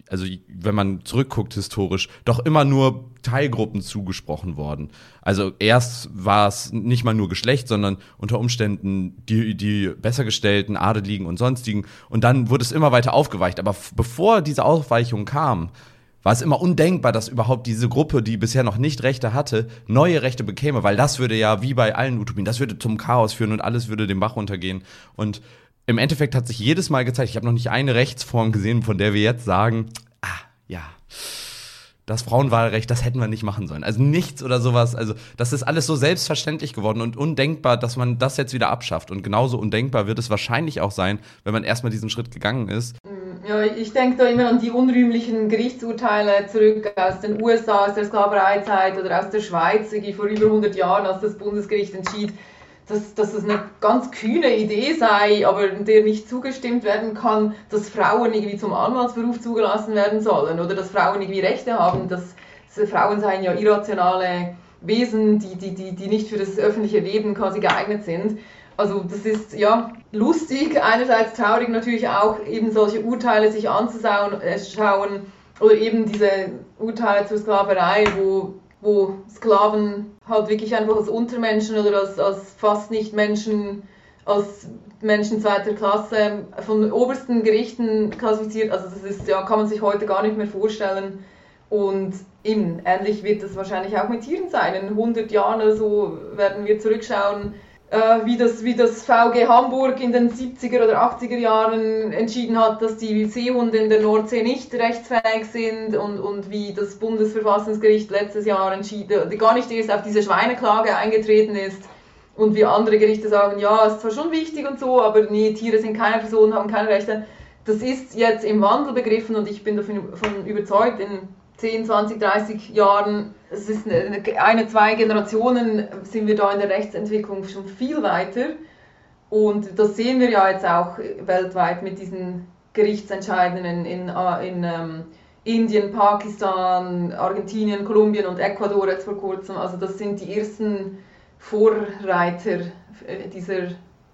also wenn man zurückguckt historisch, doch immer nur Teilgruppen zugesprochen worden. Also erst war es nicht mal nur Geschlecht, sondern unter Umständen die, die bessergestellten, Adeligen und sonstigen. Und dann wurde es immer weiter aufgeweicht. Aber bevor diese Aufweichung kam, war es immer undenkbar, dass überhaupt diese Gruppe, die bisher noch nicht Rechte hatte, neue Rechte bekäme, weil das würde ja wie bei allen Utopien, das würde zum Chaos führen und alles würde den Bach runtergehen. Und im Endeffekt hat sich jedes Mal gezeigt, ich habe noch nicht eine Rechtsform gesehen, von der wir jetzt sagen, ah, ja, das Frauenwahlrecht, das hätten wir nicht machen sollen. Also nichts oder sowas. Also das ist alles so selbstverständlich geworden und undenkbar, dass man das jetzt wieder abschafft. Und genauso undenkbar wird es wahrscheinlich auch sein, wenn man erstmal diesen Schritt gegangen ist. Ja, ich denke da immer an die unrühmlichen Gerichtsurteile zurück aus den USA, aus der Sklavereizeit oder aus der Schweiz, die vor über 100 Jahren, als das Bundesgericht entschied, dass, dass es eine ganz kühne Idee sei, aber der nicht zugestimmt werden kann, dass Frauen irgendwie zum Anwaltsberuf zugelassen werden sollen oder dass Frauen irgendwie Rechte haben, dass, dass Frauen seien ja irrationale Wesen, die, die, die, die nicht für das öffentliche Leben quasi geeignet sind. Also das ist ja lustig, einerseits traurig natürlich auch, eben solche Urteile sich anzuschauen äh, oder eben diese Urteile zur Sklaverei, wo, wo Sklaven halt wirklich einfach als Untermenschen oder als, als fast nicht Menschen, als Menschen zweiter Klasse von obersten Gerichten klassifiziert. Also das ist ja, kann man sich heute gar nicht mehr vorstellen. Und eben, ähnlich wird es wahrscheinlich auch mit Tieren sein. In 100 Jahren oder so werden wir zurückschauen, äh, wie, das, wie das VG Hamburg in den 70er oder 80er Jahren entschieden hat, dass die Seehunde in der Nordsee nicht rechtsfähig sind und, und wie das Bundesverfassungsgericht letztes Jahr entschieden, gar nicht erst auf diese Schweineklage eingetreten ist und wie andere Gerichte sagen, ja, ist zwar schon wichtig und so, aber nee, Tiere sind keine Personen, haben keine Rechte. Das ist jetzt im Wandel begriffen und ich bin davon überzeugt, in 10, 20, 30 Jahren, es ist eine, eine, zwei Generationen, sind wir da in der Rechtsentwicklung schon viel weiter. Und das sehen wir ja jetzt auch weltweit mit diesen Gerichtsentscheidungen in, in, äh, in ähm, Indien, Pakistan, Argentinien, Kolumbien und Ecuador jetzt vor kurzem. Also das sind die ersten Vorreiter äh, dieser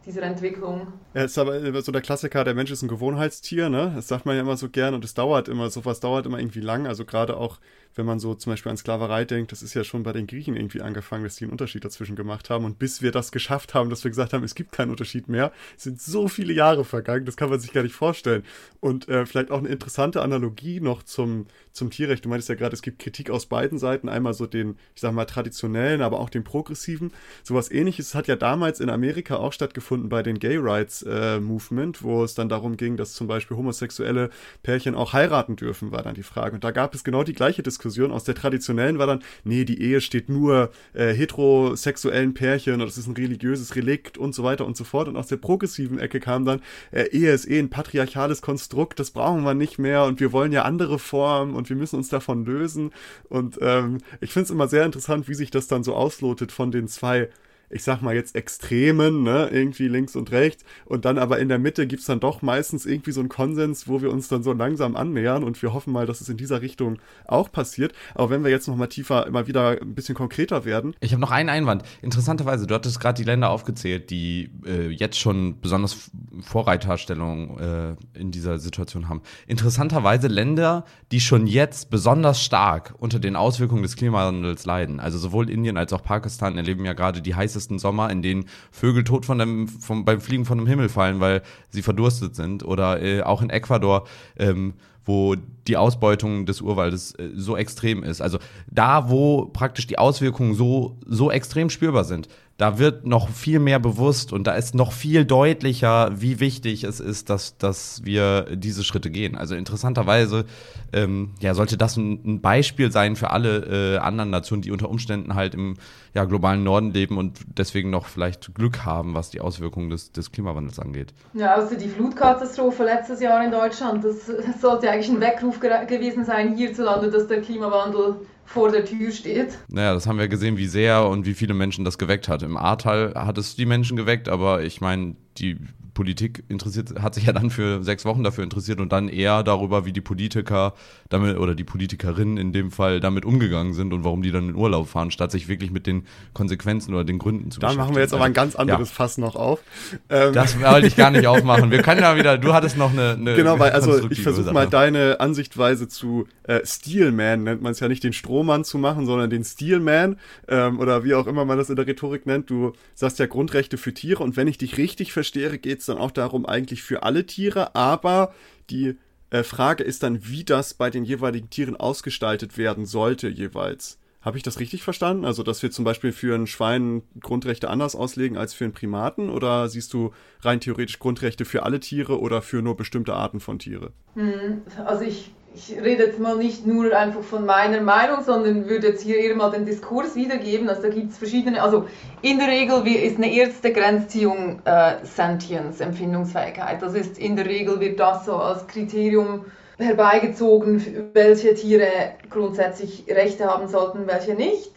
dieser Entwicklung. Ja, ist aber so der Klassiker, der Mensch ist ein Gewohnheitstier, ne? Das sagt man ja immer so gern und es dauert immer, sowas dauert immer irgendwie lang. Also gerade auch wenn man so zum Beispiel an Sklaverei denkt, das ist ja schon bei den Griechen irgendwie angefangen, dass die einen Unterschied dazwischen gemacht haben. Und bis wir das geschafft haben, dass wir gesagt haben, es gibt keinen Unterschied mehr, sind so viele Jahre vergangen, das kann man sich gar nicht vorstellen. Und äh, vielleicht auch eine interessante Analogie noch zum, zum Tierrecht. Du meintest ja gerade, es gibt Kritik aus beiden Seiten. Einmal so den, ich sag mal, traditionellen, aber auch den progressiven. Sowas ähnliches hat ja damals in Amerika auch stattgefunden bei den Gay Rights äh, Movement, wo es dann darum ging, dass zum Beispiel homosexuelle Pärchen auch heiraten dürfen, war dann die Frage. Und da gab es genau die gleiche Diskussion Diskussion. Aus der traditionellen war dann, nee, die Ehe steht nur äh, heterosexuellen Pärchen und das ist ein religiöses Relikt und so weiter und so fort. Und aus der progressiven Ecke kam dann, äh, Ehe ist eh ein patriarchales Konstrukt, das brauchen wir nicht mehr und wir wollen ja andere Formen und wir müssen uns davon lösen. Und ähm, ich finde es immer sehr interessant, wie sich das dann so auslotet von den zwei ich sag mal jetzt Extremen, ne, irgendwie links und rechts. Und dann aber in der Mitte gibt's dann doch meistens irgendwie so einen Konsens, wo wir uns dann so langsam annähern und wir hoffen mal, dass es in dieser Richtung auch passiert. Aber wenn wir jetzt nochmal tiefer, immer wieder ein bisschen konkreter werden. Ich habe noch einen Einwand. Interessanterweise, du hattest gerade die Länder aufgezählt, die äh, jetzt schon besonders Vorreiterstellung äh, in dieser Situation haben. Interessanterweise Länder, die schon jetzt besonders stark unter den Auswirkungen des Klimawandels leiden. Also sowohl Indien als auch Pakistan erleben ja gerade die heiße heißesten Sommer, in denen Vögel tot von dem, vom, beim Fliegen von dem Himmel fallen, weil sie verdurstet sind. Oder äh, auch in Ecuador, ähm, wo die Ausbeutung des Urwaldes äh, so extrem ist. Also da, wo praktisch die Auswirkungen so, so extrem spürbar sind, da wird noch viel mehr bewusst und da ist noch viel deutlicher, wie wichtig es ist, dass, dass wir diese Schritte gehen. Also interessanterweise ähm, ja, sollte das ein, Beispiel sein für alle äh, anderen Nationen, die unter Umständen halt im ja, globalen Norden leben und deswegen noch vielleicht Glück haben, was die Auswirkungen des, des Klimawandels angeht. Ja, außer die Flutkatastrophe letztes Jahr in Deutschland, das sollte eigentlich ein Weckruf gewesen sein hierzulande, dass der Klimawandel vor der Tür steht. Naja, das haben wir gesehen, wie sehr und wie viele Menschen das geweckt hat. Im Ahrtal hat es die Menschen geweckt, aber ich meine, die Politik interessiert, hat sich ja dann für sechs Wochen dafür interessiert und dann eher darüber, wie die Politiker damit oder die Politikerinnen in dem Fall damit umgegangen sind und warum die dann in Urlaub fahren, statt sich wirklich mit den Konsequenzen oder den Gründen zu beschäftigen. Da machen wir jetzt aber ein ganz anderes ja. Fass noch auf. Ähm. Das wollte ich gar nicht aufmachen. Wir können ja wieder, du hattest noch eine. eine genau, weil also ich versuche mal deine Ansichtweise zu äh, Steelman, nennt man es ja nicht den Strohmann zu machen, sondern den Steelman ähm, oder wie auch immer man das in der Rhetorik nennt. Du sagst ja Grundrechte für Tiere und wenn ich dich richtig verstehe, geht es dann auch darum, eigentlich für alle Tiere, aber die äh, Frage ist dann, wie das bei den jeweiligen Tieren ausgestaltet werden sollte, jeweils. Habe ich das richtig verstanden? Also, dass wir zum Beispiel für ein Schwein Grundrechte anders auslegen als für einen Primaten? Oder siehst du rein theoretisch Grundrechte für alle Tiere oder für nur bestimmte Arten von Tiere? Hm, also ich ich rede jetzt mal nicht nur einfach von meiner Meinung, sondern würde jetzt hier eher mal den Diskurs wiedergeben. Also da gibt es verschiedene, also in der Regel ist eine erste Grenzziehung äh, Sentience, Empfindungsfähigkeit. Das ist in der Regel wird das so als Kriterium herbeigezogen, welche Tiere grundsätzlich Rechte haben sollten, welche nicht.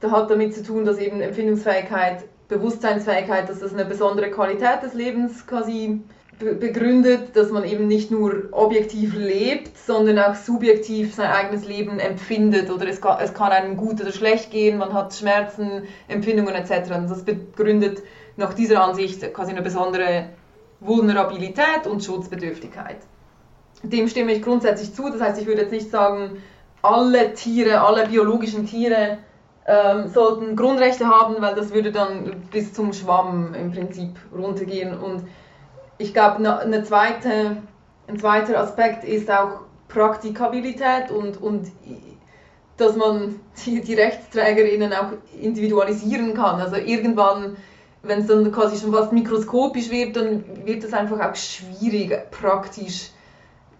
Das hat damit zu tun, dass eben Empfindungsfähigkeit, Bewusstseinsfähigkeit, dass das eine besondere Qualität des Lebens quasi begründet, dass man eben nicht nur objektiv lebt, sondern auch subjektiv sein eigenes Leben empfindet oder es kann, es kann einem gut oder schlecht gehen, man hat Schmerzen, Empfindungen etc. Und das begründet nach dieser Ansicht quasi eine besondere Vulnerabilität und Schutzbedürftigkeit. Dem stimme ich grundsätzlich zu, das heißt, ich würde jetzt nicht sagen, alle Tiere, alle biologischen Tiere ähm, sollten Grundrechte haben, weil das würde dann bis zum Schwamm im Prinzip runtergehen und ich glaube, eine zweite, ein zweiter Aspekt ist auch Praktikabilität und, und dass man die, die RechtsträgerInnen auch individualisieren kann. Also irgendwann, wenn es dann quasi schon fast mikroskopisch wird, dann wird es einfach auch schwierig, praktisch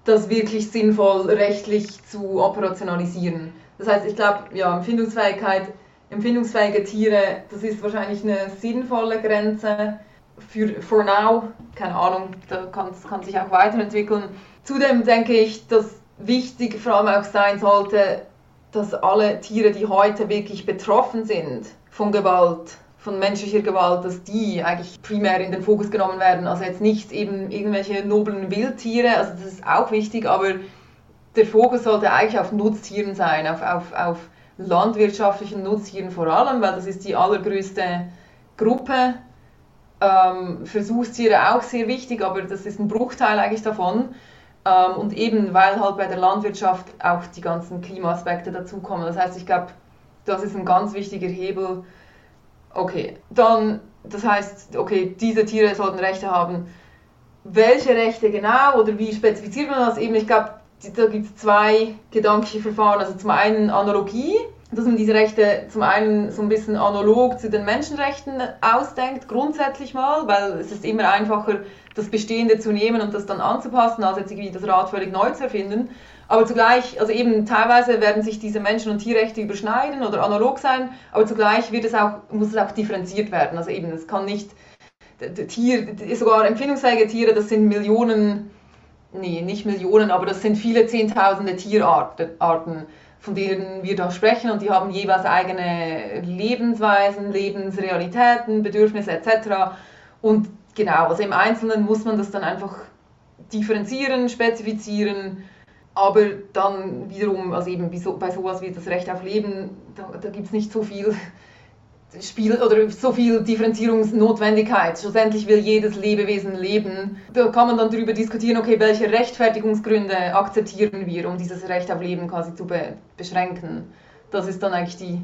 das wirklich sinnvoll rechtlich zu operationalisieren. Das heißt, ich glaube, ja, Empfindungsfähigkeit, empfindungsfähige Tiere, das ist wahrscheinlich eine sinnvolle Grenze für for now, keine Ahnung, da kann, kann sich auch weiterentwickeln. Zudem denke ich, dass wichtig vor allem auch sein sollte, dass alle Tiere, die heute wirklich betroffen sind von Gewalt, von menschlicher Gewalt, dass die eigentlich primär in den Fokus genommen werden. Also jetzt nicht eben irgendwelche noblen Wildtiere, also das ist auch wichtig, aber der Fokus sollte eigentlich auf Nutztieren sein, auf, auf, auf landwirtschaftlichen Nutztieren vor allem, weil das ist die allergrößte Gruppe ähm, Versuchstiere auch sehr wichtig, aber das ist ein Bruchteil eigentlich davon. Ähm, und eben, weil halt bei der Landwirtschaft auch die ganzen Klimaaspekte dazukommen. Das heißt, ich glaube, das ist ein ganz wichtiger Hebel. Okay, dann, das heißt, okay, diese Tiere sollten Rechte haben. Welche Rechte genau oder wie spezifiziert man das eben? Ich glaube, da gibt es zwei gedankliche Verfahren. Also zum einen Analogie, dass man diese Rechte zum einen so ein bisschen analog zu den Menschenrechten ausdenkt, grundsätzlich mal, weil es ist immer einfacher, das Bestehende zu nehmen und das dann anzupassen, als jetzt irgendwie das Rad völlig neu zu erfinden. Aber zugleich, also eben teilweise werden sich diese Menschen- und Tierrechte überschneiden oder analog sein, aber zugleich wird es auch, muss es auch differenziert werden. Also eben, es kann nicht, Tier, sogar empfindungsfähige Tiere, das sind Millionen, nee, nicht Millionen, aber das sind viele Zehntausende Tierarten von denen wir da sprechen und die haben jeweils eigene Lebensweisen, Lebensrealitäten, Bedürfnisse etc. Und genau, also im Einzelnen muss man das dann einfach differenzieren, spezifizieren, aber dann wiederum, also eben bei sowas wie das Recht auf Leben, da, da gibt es nicht so viel Spiel oder so viel Differenzierungsnotwendigkeit. Schlussendlich will jedes Lebewesen leben. Da kann man dann darüber diskutieren, okay, welche Rechtfertigungsgründe akzeptieren wir, um dieses Recht auf Leben quasi zu be beschränken. Das ist dann eigentlich die,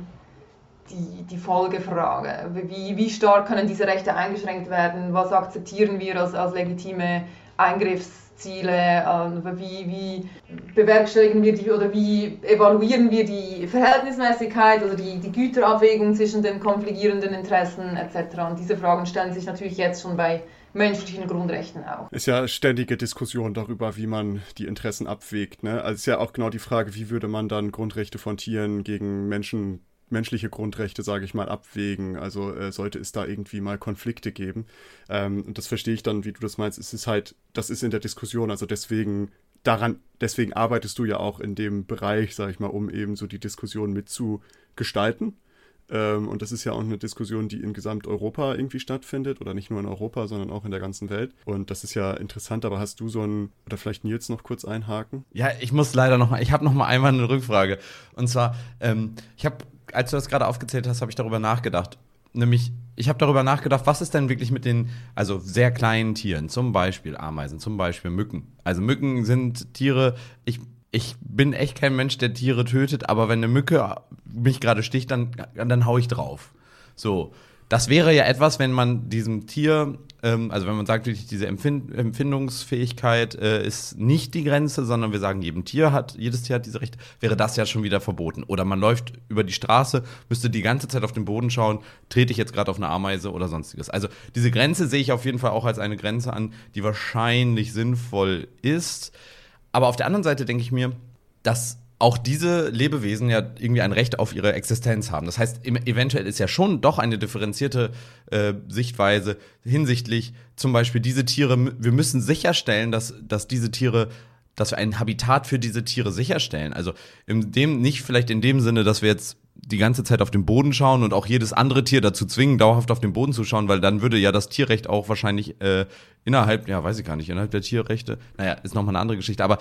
die, die Folgefrage. Wie, wie stark können diese Rechte eingeschränkt werden? Was akzeptieren wir als, als legitime Eingriffs Ziele, ähm, wie, wie bewerkstelligen wir die oder wie evaluieren wir die Verhältnismäßigkeit oder die, die Güterabwägung zwischen den konfligierenden Interessen etc. Und diese Fragen stellen sich natürlich jetzt schon bei menschlichen Grundrechten auch. Ist ja ständige Diskussion darüber, wie man die Interessen abwägt. Ne? Also ist ja auch genau die Frage, wie würde man dann Grundrechte von Tieren gegen Menschen menschliche Grundrechte, sage ich mal, abwägen. Also äh, sollte es da irgendwie mal Konflikte geben. Ähm, und das verstehe ich dann, wie du das meinst. Es ist halt, das ist in der Diskussion. Also deswegen daran, deswegen arbeitest du ja auch in dem Bereich, sage ich mal, um eben so die Diskussion mitzugestalten. Ähm, und das ist ja auch eine Diskussion, die in Gesamteuropa irgendwie stattfindet oder nicht nur in Europa, sondern auch in der ganzen Welt. Und das ist ja interessant, aber hast du so ein, oder vielleicht Nils noch kurz einhaken? Ja, ich muss leider noch mal, ich habe noch mal einmal eine Rückfrage. Und zwar, ähm, ich habe als du das gerade aufgezählt hast, habe ich darüber nachgedacht. Nämlich, ich habe darüber nachgedacht, was ist denn wirklich mit den, also sehr kleinen Tieren, zum Beispiel Ameisen, zum Beispiel Mücken. Also Mücken sind Tiere, ich, ich bin echt kein Mensch, der Tiere tötet, aber wenn eine Mücke mich gerade sticht, dann, dann hau ich drauf. So. Das wäre ja etwas, wenn man diesem Tier ähm, also wenn man sagt, diese Empfind Empfindungsfähigkeit äh, ist nicht die Grenze, sondern wir sagen, jedem Tier hat, jedes Tier hat diese Rechte, wäre das ja schon wieder verboten. Oder man läuft über die Straße, müsste die ganze Zeit auf den Boden schauen, trete ich jetzt gerade auf eine Ameise oder sonstiges. Also diese Grenze sehe ich auf jeden Fall auch als eine Grenze an, die wahrscheinlich sinnvoll ist. Aber auf der anderen Seite denke ich mir, dass auch diese Lebewesen ja irgendwie ein Recht auf ihre Existenz haben. Das heißt, eventuell ist ja schon doch eine differenzierte äh, Sichtweise hinsichtlich zum Beispiel diese Tiere, wir müssen sicherstellen, dass, dass diese Tiere dass wir ein Habitat für diese Tiere sicherstellen. Also in dem, nicht vielleicht in dem Sinne, dass wir jetzt die ganze Zeit auf den Boden schauen und auch jedes andere Tier dazu zwingen, dauerhaft auf den Boden zu schauen, weil dann würde ja das Tierrecht auch wahrscheinlich äh, innerhalb, ja, weiß ich gar nicht, innerhalb der Tierrechte, naja, ist nochmal eine andere Geschichte, aber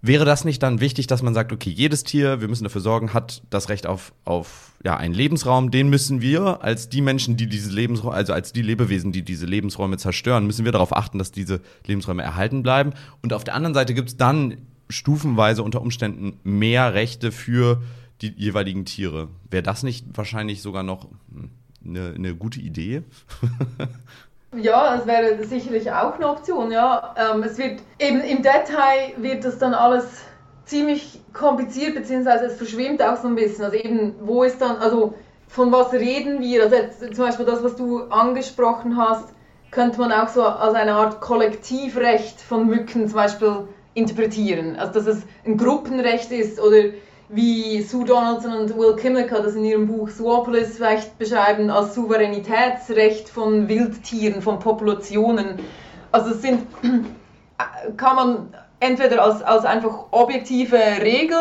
wäre das nicht dann wichtig, dass man sagt, okay, jedes Tier, wir müssen dafür sorgen, hat das Recht auf, auf ja, einen Lebensraum, den müssen wir als die Menschen, die diese Lebensräume, also als die Lebewesen, die diese Lebensräume zerstören, müssen wir darauf achten, dass diese Lebensräume erhalten bleiben. Und auf der anderen Seite gibt es dann stufenweise unter Umständen mehr Rechte für die jeweiligen Tiere. Wäre das nicht wahrscheinlich sogar noch eine, eine gute Idee? Ja, es wäre sicherlich auch eine Option, ja. Ähm, es wird eben im Detail wird das dann alles ziemlich kompliziert, beziehungsweise es verschwimmt auch so ein bisschen. Also eben, wo ist dann, also von was reden wir? Also jetzt, zum Beispiel das, was du angesprochen hast, könnte man auch so als eine Art Kollektivrecht von Mücken zum Beispiel interpretieren. Also dass es ein Gruppenrecht ist oder wie Sue Donaldson und Will Kimlicka das in ihrem Buch Zoopolis vielleicht beschreiben, als Souveränitätsrecht von Wildtieren, von Populationen. Also es sind, kann man entweder als, als einfach objektive Regel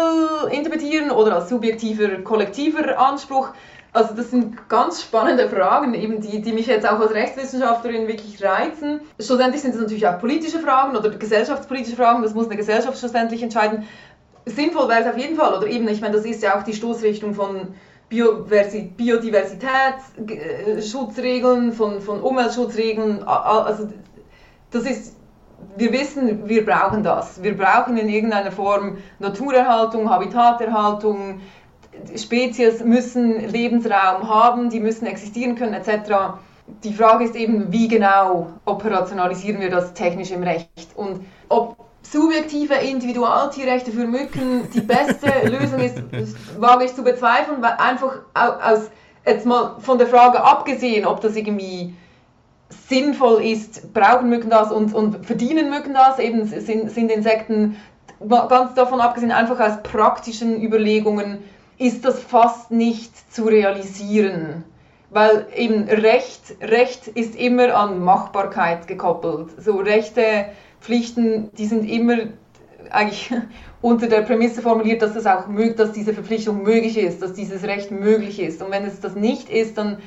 interpretieren oder als subjektiver, kollektiver Anspruch. Also das sind ganz spannende Fragen, eben die, die mich jetzt auch als Rechtswissenschaftlerin wirklich reizen. Schlussendlich sind es natürlich auch politische Fragen oder gesellschaftspolitische Fragen, das muss eine Gesellschaft schlussendlich entscheiden sinnvoll wäre es auf jeden Fall. Oder eben, ich meine, das ist ja auch die Stoßrichtung von Biodiversitätsschutzregeln, von, von Umweltschutzregeln. Also das ist, wir wissen, wir brauchen das. Wir brauchen in irgendeiner Form Naturerhaltung, Habitaterhaltung. Spezies müssen Lebensraum haben, die müssen existieren können, etc. Die Frage ist eben, wie genau operationalisieren wir das technisch im Recht und ob subjektive Individualtierrechte für Mücken die beste Lösung ist, wage ich zu bezweifeln, weil einfach aus, jetzt mal von der Frage abgesehen, ob das irgendwie sinnvoll ist, brauchen Mücken das und, und verdienen Mücken das, eben sind, sind Insekten, ganz davon abgesehen, einfach aus praktischen Überlegungen, ist das fast nicht zu realisieren. Weil eben Recht, Recht ist immer an Machbarkeit gekoppelt. So Rechte Pflichten, die sind immer eigentlich unter der Prämisse formuliert, dass, das auch, dass diese Verpflichtung möglich ist, dass dieses Recht möglich ist. Und wenn es das nicht ist, dann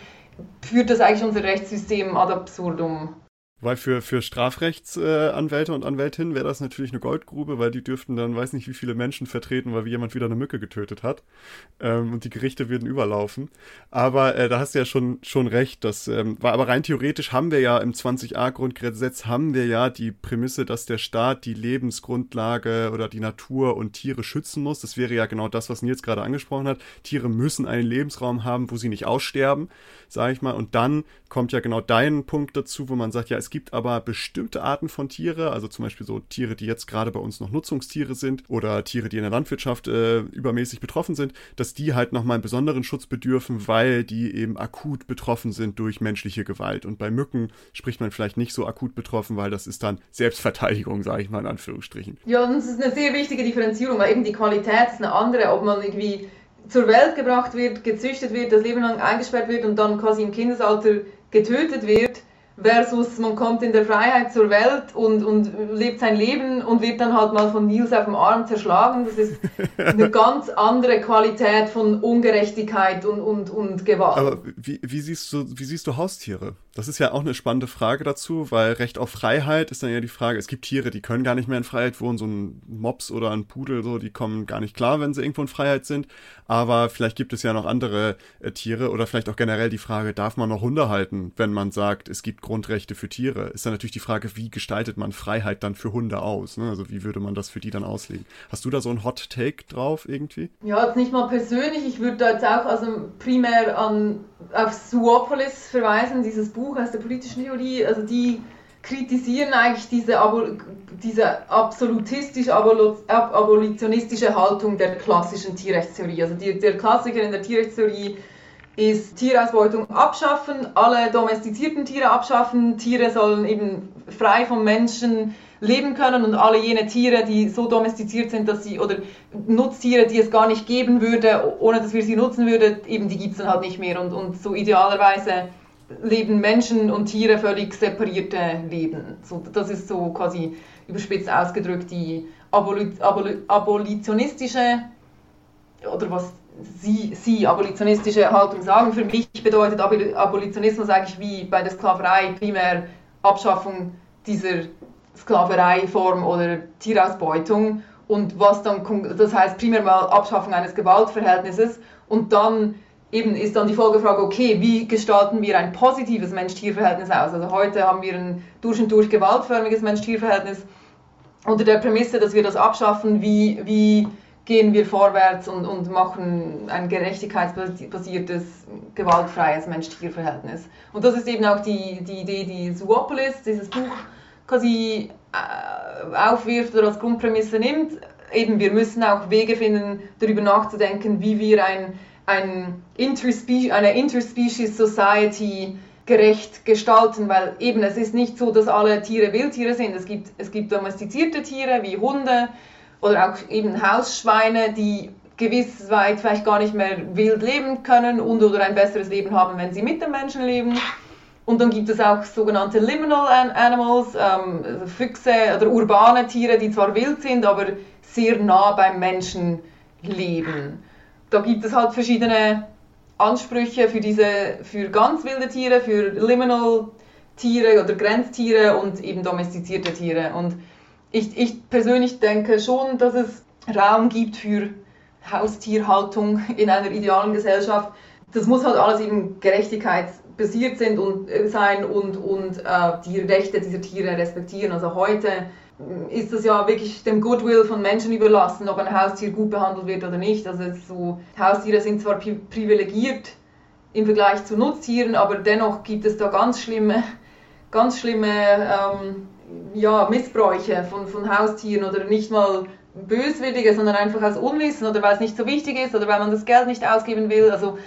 führt das eigentlich unser Rechtssystem ad absurdum. Weil für, für Strafrechtsanwälte und Anwältinnen wäre das natürlich eine Goldgrube, weil die dürften dann weiß nicht wie viele Menschen vertreten, weil jemand wieder eine Mücke getötet hat. Ähm, und die Gerichte würden überlaufen. Aber äh, da hast du ja schon, schon recht. Das ähm, war aber rein theoretisch haben wir ja im 20a Grundgesetz haben wir ja die Prämisse, dass der Staat die Lebensgrundlage oder die Natur und Tiere schützen muss. Das wäre ja genau das, was Nils gerade angesprochen hat. Tiere müssen einen Lebensraum haben, wo sie nicht aussterben, sage ich mal. Und dann kommt ja genau dein Punkt dazu, wo man sagt, ja, es es gibt aber bestimmte Arten von Tiere, also zum Beispiel so Tiere, die jetzt gerade bei uns noch Nutzungstiere sind oder Tiere, die in der Landwirtschaft äh, übermäßig betroffen sind, dass die halt nochmal einen besonderen Schutz bedürfen, weil die eben akut betroffen sind durch menschliche Gewalt. Und bei Mücken spricht man vielleicht nicht so akut betroffen, weil das ist dann Selbstverteidigung, sage ich mal in Anführungsstrichen. Ja, das ist eine sehr wichtige Differenzierung, weil eben die Qualität ist eine andere, ob man irgendwie zur Welt gebracht wird, gezüchtet wird, das Leben lang eingesperrt wird und dann quasi im Kindesalter getötet wird versus man kommt in der Freiheit zur Welt und, und lebt sein Leben und wird dann halt mal von Nils auf dem Arm zerschlagen. Das ist eine ganz andere Qualität von Ungerechtigkeit und, und, und Gewalt. Aber wie, wie, siehst du, wie siehst du Haustiere? Das ist ja auch eine spannende Frage dazu, weil Recht auf Freiheit ist dann ja die Frage, es gibt Tiere, die können gar nicht mehr in Freiheit wohnen, so ein Mops oder ein Pudel, so, die kommen gar nicht klar, wenn sie irgendwo in Freiheit sind. Aber vielleicht gibt es ja noch andere äh, Tiere oder vielleicht auch generell die Frage, darf man noch Hunde halten, wenn man sagt, es gibt Grundrechte für Tiere? Ist dann natürlich die Frage, wie gestaltet man Freiheit dann für Hunde aus? Ne? Also wie würde man das für die dann auslegen? Hast du da so ein Hot Take drauf irgendwie? Ja, jetzt nicht mal persönlich. Ich würde da jetzt auch also primär an, auf Zoopolis verweisen, dieses Buch Buch aus der politischen Theorie, also die kritisieren eigentlich diese, diese absolutistisch-abolitionistische Haltung der klassischen Tierrechtstheorie. Also die, der Klassiker in der Tierrechtstheorie ist Tierausbeutung abschaffen, alle domestizierten Tiere abschaffen, Tiere sollen eben frei vom Menschen leben können und alle jene Tiere, die so domestiziert sind, dass sie, oder Nutztiere, die es gar nicht geben würde, ohne dass wir sie nutzen würden, eben die gibt es dann halt nicht mehr und, und so idealerweise leben Menschen und Tiere völlig separierte Leben. So, das ist so quasi überspitzt ausgedrückt die Aboli Aboli abolitionistische oder was sie, sie abolitionistische Haltung sagen. Für mich bedeutet Abolitionismus eigentlich wie bei der Sklaverei primär Abschaffung dieser Sklavereiform oder Tierausbeutung und was dann, das heißt primär mal Abschaffung eines Gewaltverhältnisses und dann eben ist dann die Folgefrage, okay, wie gestalten wir ein positives Mensch-Tier-Verhältnis aus? Also heute haben wir ein durch und durch gewaltförmiges Mensch-Tier-Verhältnis unter der Prämisse, dass wir das abschaffen, wie, wie gehen wir vorwärts und, und machen ein gerechtigkeitsbasiertes, gewaltfreies Mensch-Tier-Verhältnis. Und das ist eben auch die, die Idee, die Zoopolis, dieses Buch, quasi äh, aufwirft oder als Grundprämisse nimmt. Eben, wir müssen auch Wege finden, darüber nachzudenken, wie wir ein, ein Interspe eine Interspecies Society gerecht gestalten, weil eben es ist nicht so, dass alle Tiere Wildtiere sind. Es gibt, es gibt domestizierte Tiere wie Hunde oder auch eben Hausschweine, die gewiss weit vielleicht gar nicht mehr wild leben können und oder ein besseres Leben haben, wenn sie mit den Menschen leben. Und dann gibt es auch sogenannte Liminal Animals, ähm, also Füchse oder urbane Tiere, die zwar wild sind, aber sehr nah beim Menschen leben. Da gibt es halt verschiedene Ansprüche für diese, für ganz wilde Tiere, für Liminal Tiere oder Grenztiere und eben domestizierte Tiere. Und ich, ich persönlich denke schon, dass es Raum gibt für Haustierhaltung in einer idealen Gesellschaft. Das muss halt alles eben Gerechtigkeits basiert sind und äh, sein und, und äh, die Rechte dieser Tiere respektieren. Also heute mm, ist es ja wirklich dem Goodwill von Menschen überlassen, ob ein Haustier gut behandelt wird oder nicht. Also so, Haustiere sind zwar privilegiert im Vergleich zu Nutztieren, aber dennoch gibt es da ganz schlimme, ganz schlimme ähm, ja, Missbräuche von, von Haustieren oder nicht mal böswillige, sondern einfach aus Unwissen oder weil es nicht so wichtig ist oder weil man das Geld nicht ausgeben will. Also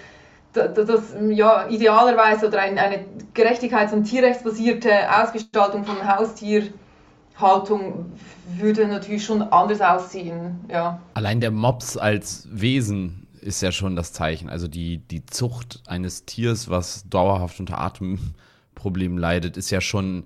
das, ja, idealerweise oder ein, eine gerechtigkeits- und tierrechtsbasierte Ausgestaltung von Haustierhaltung würde natürlich schon anders aussehen. Ja. Allein der Mops als Wesen ist ja schon das Zeichen. Also die, die Zucht eines Tiers, was dauerhaft unter Atemproblemen leidet, ist ja schon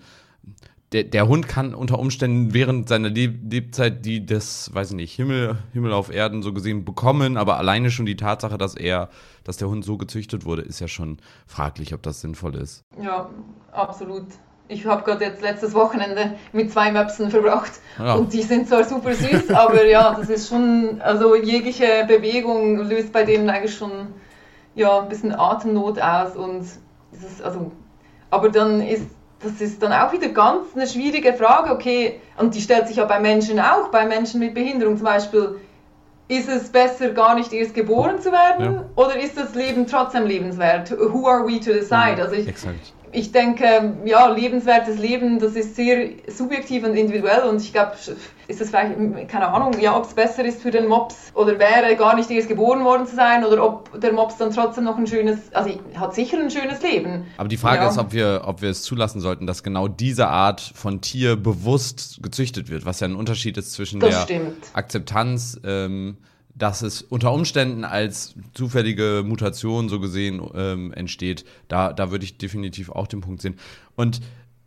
der, der Hund kann unter Umständen während seiner Lebzeit die das, weiß ich nicht, Himmel, Himmel auf Erden so gesehen bekommen, aber alleine schon die Tatsache, dass er, dass der Hund so gezüchtet wurde, ist ja schon fraglich, ob das sinnvoll ist. Ja, absolut. Ich habe gerade jetzt letztes Wochenende mit zwei Möpsen verbracht ja. und die sind zwar super süß, aber ja, das ist schon, also jegliche Bewegung löst bei denen eigentlich schon ja, ein bisschen Atemnot aus und das ist, also, aber dann ist das ist dann auch wieder ganz eine schwierige Frage, okay, und die stellt sich ja bei Menschen auch, bei Menschen mit Behinderung zum Beispiel, ist es besser, gar nicht erst geboren zu werden ja. oder ist das Leben trotzdem lebenswert? Who are we to decide? Also ich, Exakt ich denke, ja, lebenswertes Leben, das ist sehr subjektiv und individuell und ich glaube, ist es vielleicht, keine Ahnung, ja, ob es besser ist für den Mops oder wäre gar nicht erst geboren worden zu sein oder ob der Mops dann trotzdem noch ein schönes, also hat sicher ein schönes Leben. Aber die Frage ja. ist, ob wir, ob wir es zulassen sollten, dass genau diese Art von Tier bewusst gezüchtet wird, was ja ein Unterschied ist zwischen das der stimmt. Akzeptanz, ähm, dass es unter Umständen als zufällige Mutation so gesehen ähm, entsteht, da, da würde ich definitiv auch den Punkt sehen. Und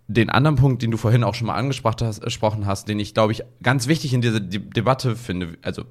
den anderen Punkt, den du vorhin auch schon mal angesprochen hast, den ich, glaube ich, ganz wichtig in dieser De Debatte finde, also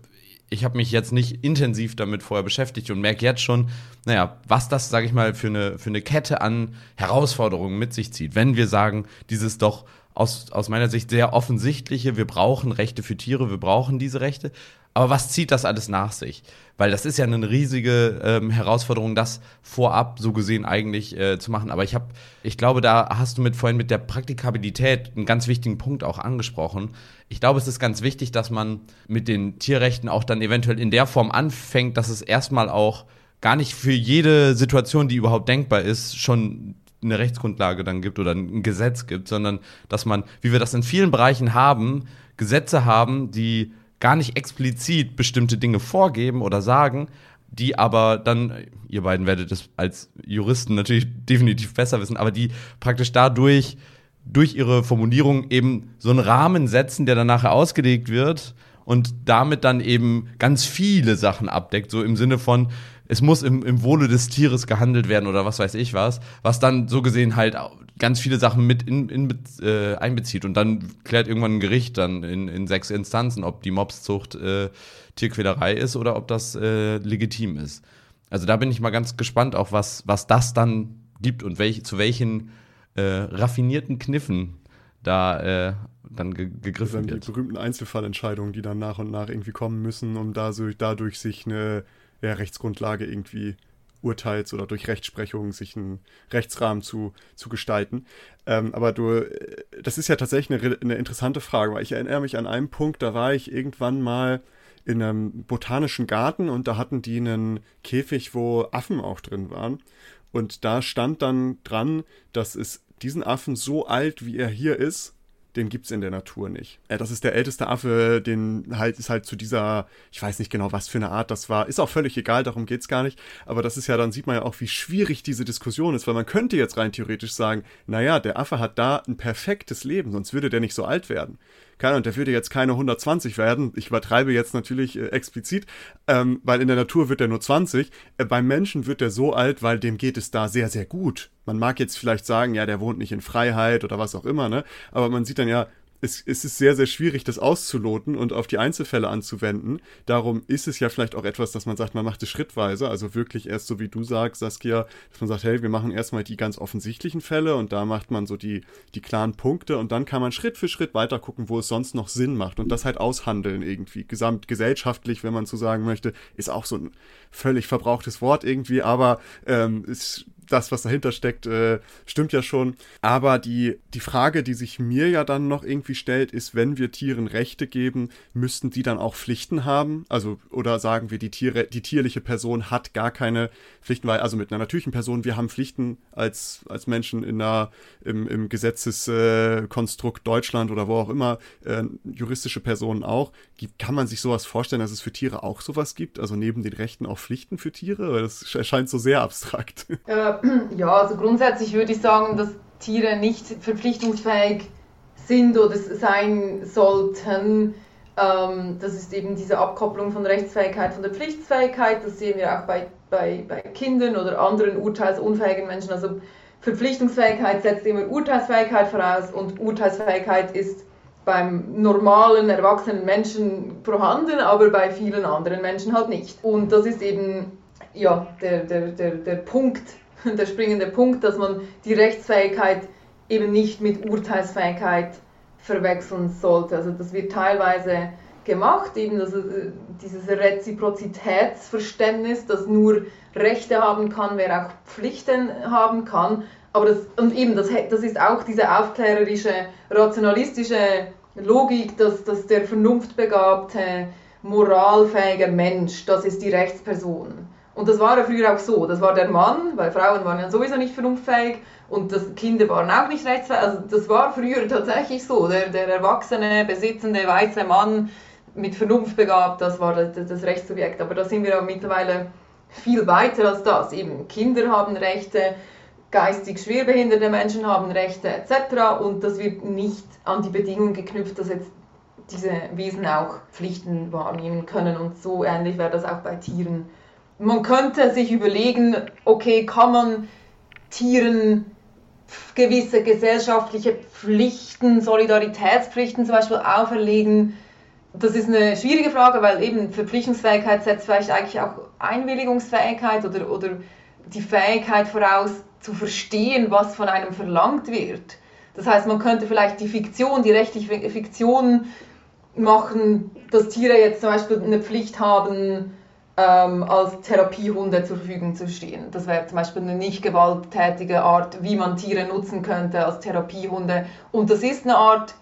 ich habe mich jetzt nicht intensiv damit vorher beschäftigt und merke jetzt schon, naja, was das, sage ich mal, für eine, für eine Kette an Herausforderungen mit sich zieht. Wenn wir sagen, dieses doch aus, aus meiner Sicht sehr offensichtliche, wir brauchen Rechte für Tiere, wir brauchen diese Rechte, aber was zieht das alles nach sich? Weil das ist ja eine riesige ähm, Herausforderung, das vorab so gesehen eigentlich äh, zu machen. Aber ich habe, ich glaube, da hast du mit vorhin mit der Praktikabilität einen ganz wichtigen Punkt auch angesprochen. Ich glaube, es ist ganz wichtig, dass man mit den Tierrechten auch dann eventuell in der Form anfängt, dass es erstmal auch gar nicht für jede Situation, die überhaupt denkbar ist, schon eine Rechtsgrundlage dann gibt oder ein Gesetz gibt, sondern dass man, wie wir das in vielen Bereichen haben, Gesetze haben, die gar nicht explizit bestimmte Dinge vorgeben oder sagen, die aber dann, ihr beiden werdet es als Juristen natürlich definitiv besser wissen, aber die praktisch dadurch durch ihre Formulierung eben so einen Rahmen setzen, der dann nachher ausgelegt wird und damit dann eben ganz viele Sachen abdeckt, so im Sinne von, es muss im, im Wohle des Tieres gehandelt werden oder was weiß ich was, was dann so gesehen halt ganz viele Sachen mit in, in, äh, einbezieht und dann klärt irgendwann ein Gericht dann in, in sechs Instanzen, ob die Mobszucht äh, Tierquälerei ist oder ob das äh, legitim ist. Also da bin ich mal ganz gespannt, auch was, was das dann gibt und welch, zu welchen äh, raffinierten Kniffen da äh, dann ge gegriffen wird. Die berühmten Einzelfallentscheidungen, die dann nach und nach irgendwie kommen müssen, um da so, dadurch sich eine ja, Rechtsgrundlage irgendwie Urteils oder durch Rechtsprechung sich einen Rechtsrahmen zu, zu gestalten. Ähm, aber du, äh, das ist ja tatsächlich eine, eine interessante Frage, weil ich erinnere mich an einen Punkt, da war ich irgendwann mal in einem botanischen Garten und da hatten die einen Käfig, wo Affen auch drin waren. Und da stand dann dran, dass es diesen Affen so alt, wie er hier ist, den gibt's in der Natur nicht. Äh, das ist der älteste Affe, den halt ist halt zu dieser, ich weiß nicht genau, was für eine Art das war. Ist auch völlig egal, darum geht's gar nicht. Aber das ist ja, dann sieht man ja auch, wie schwierig diese Diskussion ist, weil man könnte jetzt rein theoretisch sagen, naja, der Affe hat da ein perfektes Leben, sonst würde der nicht so alt werden keine und der würde jetzt keine 120 werden. Ich übertreibe jetzt natürlich äh, explizit, ähm, weil in der Natur wird er nur 20. Äh, beim Menschen wird er so alt, weil dem geht es da sehr, sehr gut. Man mag jetzt vielleicht sagen, ja, der wohnt nicht in Freiheit oder was auch immer, ne? Aber man sieht dann ja, es, es ist sehr, sehr schwierig, das auszuloten und auf die Einzelfälle anzuwenden. Darum ist es ja vielleicht auch etwas, dass man sagt, man macht es schrittweise, also wirklich erst so wie du sagst, Saskia, dass man sagt, hey, wir machen erstmal die ganz offensichtlichen Fälle und da macht man so die, die klaren Punkte und dann kann man Schritt für Schritt weiter gucken, wo es sonst noch Sinn macht und das halt aushandeln irgendwie. Gesamtgesellschaftlich, wenn man so sagen möchte, ist auch so ein völlig verbrauchtes Wort irgendwie, aber ähm, ist das, was dahinter steckt, äh, stimmt ja schon. Aber die, die Frage, die sich mir ja dann noch irgendwie stellt, ist, wenn wir Tieren Rechte geben, müssten die dann auch Pflichten haben? Also, oder sagen wir, die Tiere, die tierliche Person hat gar keine Pflichten, weil, also mit einer natürlichen Person, wir haben Pflichten als, als Menschen in einer, im, im Gesetzeskonstrukt Deutschland oder wo auch immer, äh, juristische Personen auch. Kann man sich sowas vorstellen, dass es für Tiere auch sowas gibt? Also neben den Rechten auch Pflichten für Tiere? Das erscheint so sehr abstrakt. Äh, ja, also grundsätzlich würde ich sagen, dass Tiere nicht verpflichtungsfähig sind oder sein sollten. Ähm, das ist eben diese Abkopplung von Rechtsfähigkeit von der Pflichtfähigkeit. Das sehen wir auch bei, bei, bei Kindern oder anderen urteilsunfähigen Menschen. Also Verpflichtungsfähigkeit setzt immer Urteilsfähigkeit voraus und Urteilsfähigkeit ist beim normalen, erwachsenen Menschen vorhanden, aber bei vielen anderen Menschen halt nicht. Und das ist eben ja, der, der, der, der Punkt, der springende Punkt, dass man die Rechtsfähigkeit eben nicht mit Urteilsfähigkeit verwechseln sollte. Also das wird teilweise gemacht, eben das, äh, dieses Reziprozitätsverständnis, dass nur Rechte haben kann, wer auch Pflichten haben kann. Aber das, und eben, das, das ist auch diese aufklärerische, rationalistische Logik, dass, dass der vernunftbegabte, moralfähige Mensch, das ist die Rechtsperson. Und das war ja früher auch so. Das war der Mann, weil Frauen waren ja sowieso nicht vernunftfähig und das, Kinder waren auch nicht rechtsfähig. Also das war früher tatsächlich so. Der, der erwachsene, besitzende, weiße Mann mit Vernunft begabt, das war das, das Rechtssubjekt. Aber da sind wir ja mittlerweile viel weiter als das. Eben Kinder haben Rechte, geistig schwerbehinderte Menschen haben Rechte etc. Und das wird nicht an die Bedingung geknüpft, dass jetzt diese Wesen auch Pflichten wahrnehmen können. Und so ähnlich wäre das auch bei Tieren man könnte sich überlegen, okay, kann man Tieren gewisse gesellschaftliche Pflichten, Solidaritätspflichten zum Beispiel auferlegen? Das ist eine schwierige Frage, weil eben Verpflichtungsfähigkeit setzt vielleicht eigentlich auch Einwilligungsfähigkeit oder, oder die Fähigkeit voraus, zu verstehen, was von einem verlangt wird. Das heißt, man könnte vielleicht die Fiktion, die rechtliche Fiktion machen, dass Tiere jetzt zum Beispiel eine Pflicht haben, ähm, als Therapiehunde zur Verfügung zu stehen. Das wäre zum Beispiel eine nicht gewalttätige Art, wie man Tiere nutzen könnte als Therapiehunde. Und das ist eine Art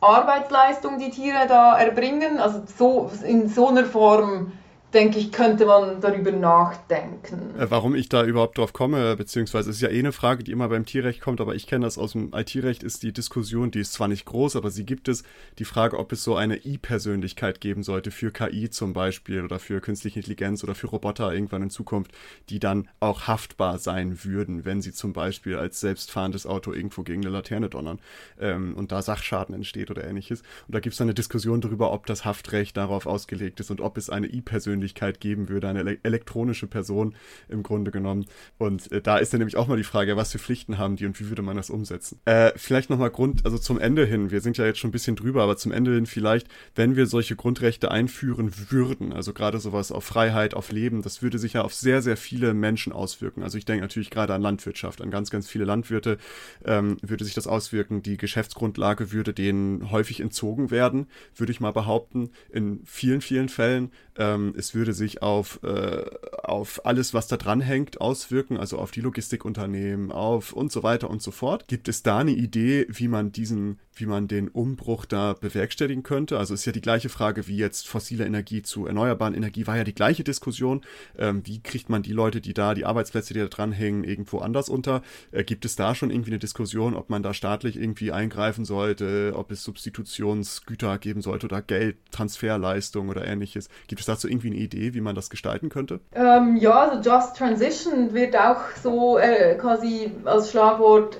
Arbeitsleistung, die Tiere da erbringen. Also so, in so einer Form denke ich, könnte man darüber nachdenken. Äh, warum ich da überhaupt drauf komme, beziehungsweise ist ja eh eine Frage, die immer beim Tierrecht kommt, aber ich kenne das aus dem IT-Recht, ist die Diskussion, die ist zwar nicht groß, aber sie gibt es, die Frage, ob es so eine I-Persönlichkeit geben sollte für KI zum Beispiel oder für künstliche Intelligenz oder für Roboter irgendwann in Zukunft, die dann auch haftbar sein würden, wenn sie zum Beispiel als selbstfahrendes Auto irgendwo gegen eine Laterne donnern ähm, und da Sachschaden entsteht oder ähnliches. Und da gibt es dann eine Diskussion darüber, ob das Haftrecht darauf ausgelegt ist und ob es eine I-Persönlichkeit Persönlichkeit geben würde, eine ele elektronische Person im Grunde genommen. Und äh, da ist dann nämlich auch mal die Frage, was für Pflichten haben die und wie würde man das umsetzen? Äh, vielleicht nochmal Grund, also zum Ende hin, wir sind ja jetzt schon ein bisschen drüber, aber zum Ende hin vielleicht, wenn wir solche Grundrechte einführen würden, also gerade sowas auf Freiheit, auf Leben, das würde sich ja auf sehr, sehr viele Menschen auswirken. Also ich denke natürlich gerade an Landwirtschaft, an ganz, ganz viele Landwirte ähm, würde sich das auswirken. Die Geschäftsgrundlage würde denen häufig entzogen werden, würde ich mal behaupten, in vielen, vielen Fällen. Ähm, es würde sich auf, äh, auf alles, was da dran hängt, auswirken, also auf die Logistikunternehmen, auf und so weiter und so fort. Gibt es da eine Idee, wie man diesen, wie man den Umbruch da bewerkstelligen könnte? Also ist ja die gleiche Frage wie jetzt fossile Energie zu erneuerbaren Energie, war ja die gleiche Diskussion. Ähm, wie kriegt man die Leute, die da, die Arbeitsplätze, die da dranhängen, irgendwo anders unter? Äh, gibt es da schon irgendwie eine Diskussion, ob man da staatlich irgendwie eingreifen sollte, ob es Substitutionsgüter geben sollte oder Geld, Transferleistung oder ähnliches? Gibt es dazu irgendwie eine Idee, wie man das gestalten könnte? Ähm, ja, also Just Transition wird auch so äh, quasi als Schlagwort,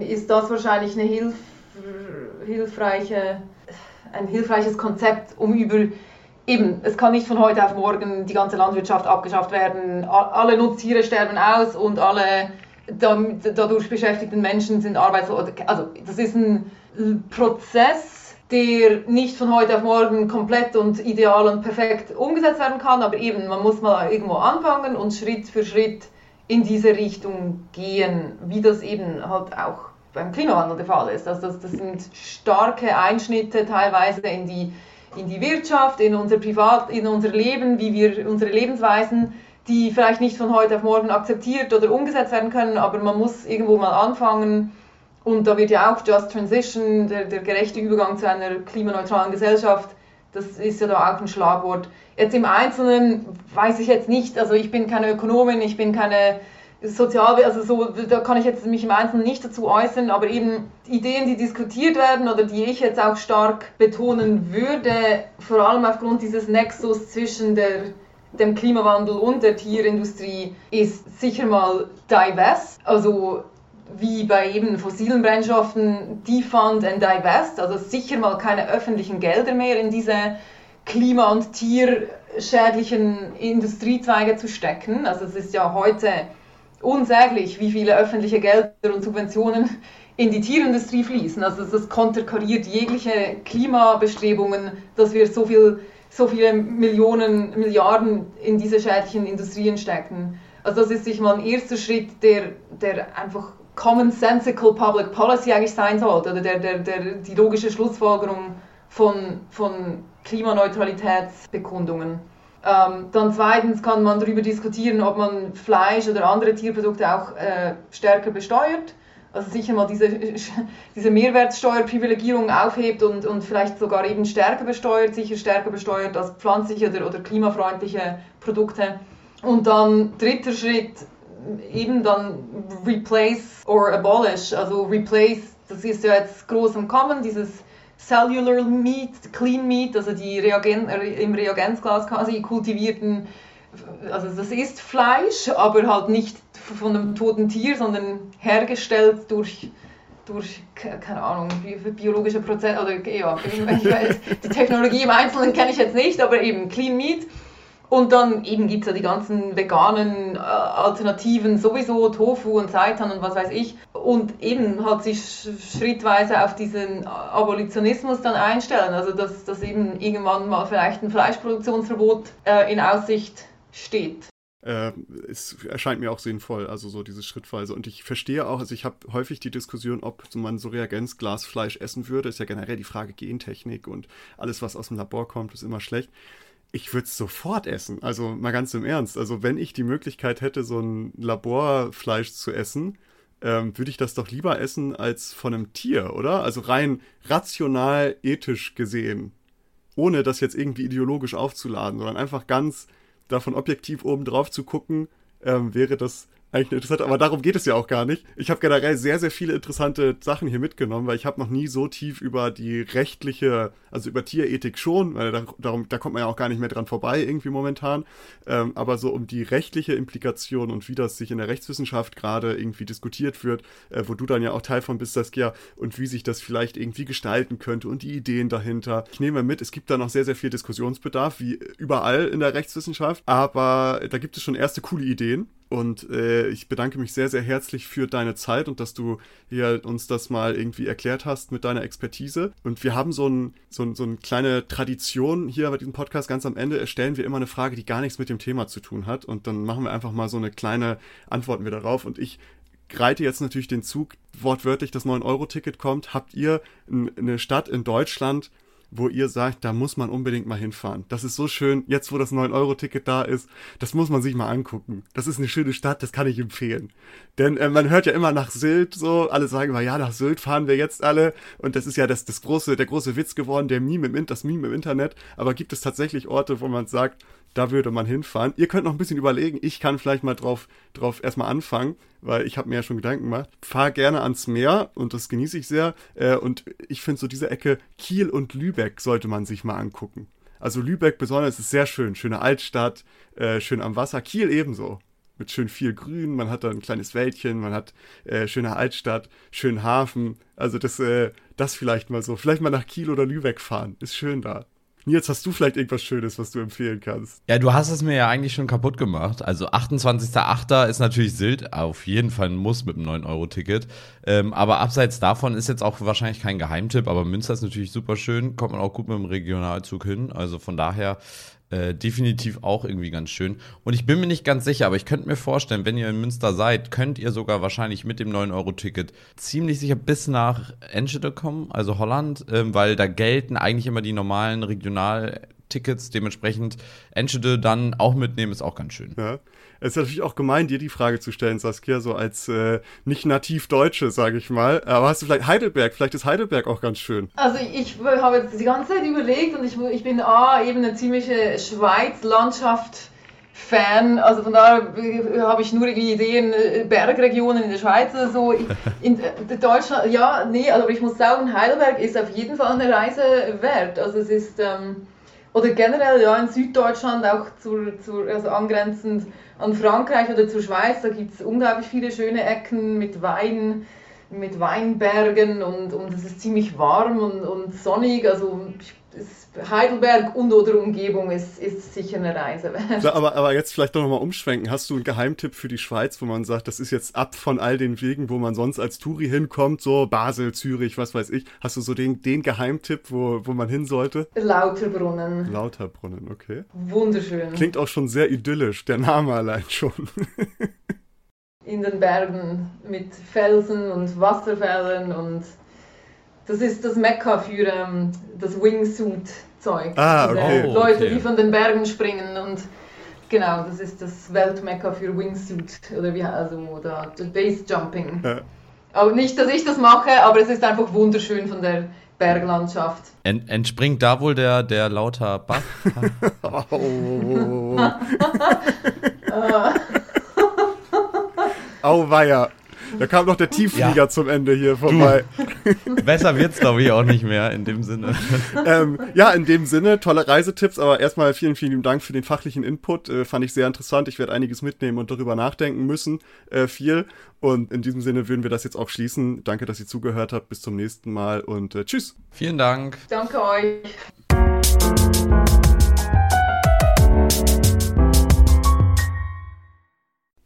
ist das wahrscheinlich eine Hilf hilfreiche, ein hilfreiches Konzept, um über eben, es kann nicht von heute auf morgen die ganze Landwirtschaft abgeschafft werden, alle Nutztiere sterben aus und alle dadurch beschäftigten Menschen sind arbeitslos. Also das ist ein Prozess, der nicht von heute auf morgen komplett und ideal und perfekt umgesetzt werden kann, aber eben, man muss mal irgendwo anfangen und Schritt für Schritt in diese Richtung gehen, wie das eben halt auch beim Klimawandel der Fall ist. Also das, das sind starke Einschnitte teilweise in die, in die Wirtschaft, in unser Privat, in unser Leben, wie wir unsere Lebensweisen die vielleicht nicht von heute auf morgen akzeptiert oder umgesetzt werden können, aber man muss irgendwo mal anfangen. Und da wird ja auch Just Transition, der, der gerechte Übergang zu einer klimaneutralen Gesellschaft, das ist ja da auch ein Schlagwort. Jetzt im Einzelnen weiß ich jetzt nicht, also ich bin keine Ökonomin, ich bin keine Sozial, also so, da kann ich jetzt mich im Einzelnen nicht dazu äußern, aber eben Ideen, die diskutiert werden oder die ich jetzt auch stark betonen würde, vor allem aufgrund dieses Nexus zwischen der dem Klimawandel und der Tierindustrie ist sicher mal divest, also wie bei eben fossilen Brennstoffen, defund and divest, also sicher mal keine öffentlichen Gelder mehr in diese klima- und tierschädlichen Industriezweige zu stecken. Also es ist ja heute unsäglich, wie viele öffentliche Gelder und Subventionen in die Tierindustrie fließen. Also das konterkariert jegliche Klimabestrebungen, dass wir so viel so viele Millionen, Milliarden in diese schädlichen Industrien stecken. Also das ist sich mal ein erster Schritt, der, der einfach commonsensical public policy eigentlich sein sollte, oder der, der, der, die logische Schlussfolgerung von, von Klimaneutralitätsbekundungen. Ähm, dann zweitens kann man darüber diskutieren, ob man Fleisch oder andere Tierprodukte auch äh, stärker besteuert also sicher mal diese, diese Mehrwertsteuerprivilegierung aufhebt und, und vielleicht sogar eben stärker besteuert, sicher stärker besteuert als pflanzliche oder, oder klimafreundliche Produkte. Und dann dritter Schritt, eben dann replace or abolish, also replace, das ist ja jetzt groß im Kommen, dieses Cellular Meat, Clean Meat, also die Reagen, im Reagenzglas quasi kultivierten, also das ist Fleisch, aber halt nicht von einem toten Tier, sondern hergestellt durch, durch keine Ahnung, biologische Prozesse oder ja, die Technologie im Einzelnen kenne ich jetzt nicht, aber eben Clean Meat. Und dann eben gibt es ja die ganzen veganen äh, Alternativen, sowieso Tofu und Seitan und was weiß ich. Und eben halt sich schrittweise auf diesen Abolitionismus dann einstellen. Also dass, dass eben irgendwann mal vielleicht ein Fleischproduktionsverbot äh, in Aussicht steht äh, es erscheint mir auch sinnvoll, also so diese Schrittweise. Und ich verstehe auch, also ich habe häufig die Diskussion, ob man so Reagenzglasfleisch essen würde. Ist ja generell die Frage Gentechnik und alles, was aus dem Labor kommt, ist immer schlecht. Ich würde es sofort essen. Also mal ganz im Ernst. Also wenn ich die Möglichkeit hätte, so ein Laborfleisch zu essen, ähm, würde ich das doch lieber essen als von einem Tier, oder? Also rein rational, ethisch gesehen. Ohne das jetzt irgendwie ideologisch aufzuladen, sondern einfach ganz davon objektiv oben drauf zu gucken, ähm, wäre das eigentlich interessant, aber darum geht es ja auch gar nicht. Ich habe generell sehr, sehr viele interessante Sachen hier mitgenommen, weil ich habe noch nie so tief über die rechtliche, also über Tierethik schon, weil da, darum, da kommt man ja auch gar nicht mehr dran vorbei irgendwie momentan, ähm, aber so um die rechtliche Implikation und wie das sich in der Rechtswissenschaft gerade irgendwie diskutiert wird, äh, wo du dann ja auch Teil von bist, Saskia, und wie sich das vielleicht irgendwie gestalten könnte und die Ideen dahinter. Ich nehme mit, es gibt da noch sehr, sehr viel Diskussionsbedarf, wie überall in der Rechtswissenschaft, aber da gibt es schon erste coole Ideen und äh, ich bedanke mich sehr, sehr herzlich für deine Zeit und dass du hier uns das mal irgendwie erklärt hast mit deiner Expertise. Und wir haben so, ein, so, ein, so eine kleine Tradition hier bei diesem Podcast. Ganz am Ende stellen wir immer eine Frage, die gar nichts mit dem Thema zu tun hat. Und dann machen wir einfach mal so eine kleine Antworten wir darauf. Und ich reite jetzt natürlich den Zug, wortwörtlich das 9-Euro-Ticket kommt. Habt ihr eine Stadt in Deutschland, wo ihr sagt, da muss man unbedingt mal hinfahren. Das ist so schön, jetzt wo das 9-Euro-Ticket da ist, das muss man sich mal angucken. Das ist eine schöne Stadt, das kann ich empfehlen. Denn äh, man hört ja immer nach Sylt so, alle sagen immer, ja, nach Sylt fahren wir jetzt alle. Und das ist ja das, das große, der große Witz geworden, der Meme im, das Meme im Internet. Aber gibt es tatsächlich Orte, wo man sagt, da würde man hinfahren. Ihr könnt noch ein bisschen überlegen. Ich kann vielleicht mal drauf, drauf erstmal anfangen, weil ich habe mir ja schon Gedanken gemacht. Fahr gerne ans Meer und das genieße ich sehr. Äh, und ich finde so diese Ecke Kiel und Lübeck sollte man sich mal angucken. Also Lübeck besonders ist sehr schön. Schöne Altstadt, äh, schön am Wasser. Kiel ebenso. Mit schön viel Grün, man hat da ein kleines Wäldchen, man hat äh, schöne Altstadt, schönen Hafen. Also das, äh, das vielleicht mal so. Vielleicht mal nach Kiel oder Lübeck fahren. Ist schön da. Nils, hast du vielleicht irgendwas Schönes, was du empfehlen kannst? Ja, du hast es mir ja eigentlich schon kaputt gemacht. Also 28.08. ist natürlich Sylt auf jeden Fall ein Muss mit einem 9-Euro-Ticket. Ähm, aber abseits davon ist jetzt auch wahrscheinlich kein Geheimtipp, aber Münster ist natürlich super schön, kommt man auch gut mit dem Regionalzug hin. Also von daher äh, definitiv auch irgendwie ganz schön. Und ich bin mir nicht ganz sicher, aber ich könnte mir vorstellen, wenn ihr in Münster seid, könnt ihr sogar wahrscheinlich mit dem 9-Euro-Ticket ziemlich sicher bis nach Enschede kommen, also Holland, ähm, weil da gelten eigentlich immer die normalen Regionaltickets. Dementsprechend Enschede dann auch mitnehmen, ist auch ganz schön. Ja. Es ist natürlich auch gemein, dir die Frage zu stellen, Saskia, so als äh, nicht nativ Deutsche, sage ich mal. Aber hast du vielleicht Heidelberg? Vielleicht ist Heidelberg auch ganz schön. Also ich habe jetzt die ganze Zeit überlegt und ich, ich bin A, eben eine ziemliche Schweiz-Landschaft. Fan, also von daher habe ich nur die Ideen, äh, Bergregionen in der Schweiz oder so. In äh, Deutschland, ja, nee, aber ich muss sagen, Heidelberg ist auf jeden Fall eine Reise wert. Also es ist, ähm, oder generell ja in Süddeutschland auch zu, zu, also angrenzend an Frankreich oder zur Schweiz, da gibt es unglaublich viele schöne Ecken mit Wein, mit Weinbergen und, und es ist ziemlich warm und, und sonnig. Also Heidelberg und oder Umgebung ist, ist sicher eine Reise wert. Aber, aber jetzt vielleicht doch nochmal umschwenken. Hast du einen Geheimtipp für die Schweiz, wo man sagt, das ist jetzt ab von all den Wegen, wo man sonst als Touri hinkommt, so Basel, Zürich, was weiß ich. Hast du so den, den Geheimtipp, wo, wo man hin sollte? Lauterbrunnen. Lauterbrunnen, okay. Wunderschön. Klingt auch schon sehr idyllisch, der Name allein schon. In den Bergen mit Felsen und Wasserfällen und das ist das Mekka für ähm, das Wingsuit-Zeug. Ah, okay. Oh, Leute, okay. die von den Bergen springen und genau, das ist das Weltmekka für Wingsuit oder wie also oder Base Jumping. Ja. Aber nicht, dass ich das mache, aber es ist einfach wunderschön von der Berglandschaft. Ent, entspringt da wohl der, der lauter Bach? oh. Auweia. Da kam noch der Tiefflieger ja. zum Ende hier vorbei. Du, besser wird's, glaube ich, auch nicht mehr in dem Sinne. ähm, ja, in dem Sinne, tolle Reisetipps, aber erstmal vielen, vielen Dank für den fachlichen Input. Äh, fand ich sehr interessant. Ich werde einiges mitnehmen und darüber nachdenken müssen. Äh, viel. Und in diesem Sinne würden wir das jetzt auch schließen. Danke, dass ihr zugehört habt. Bis zum nächsten Mal und äh, tschüss. Vielen Dank. Danke euch.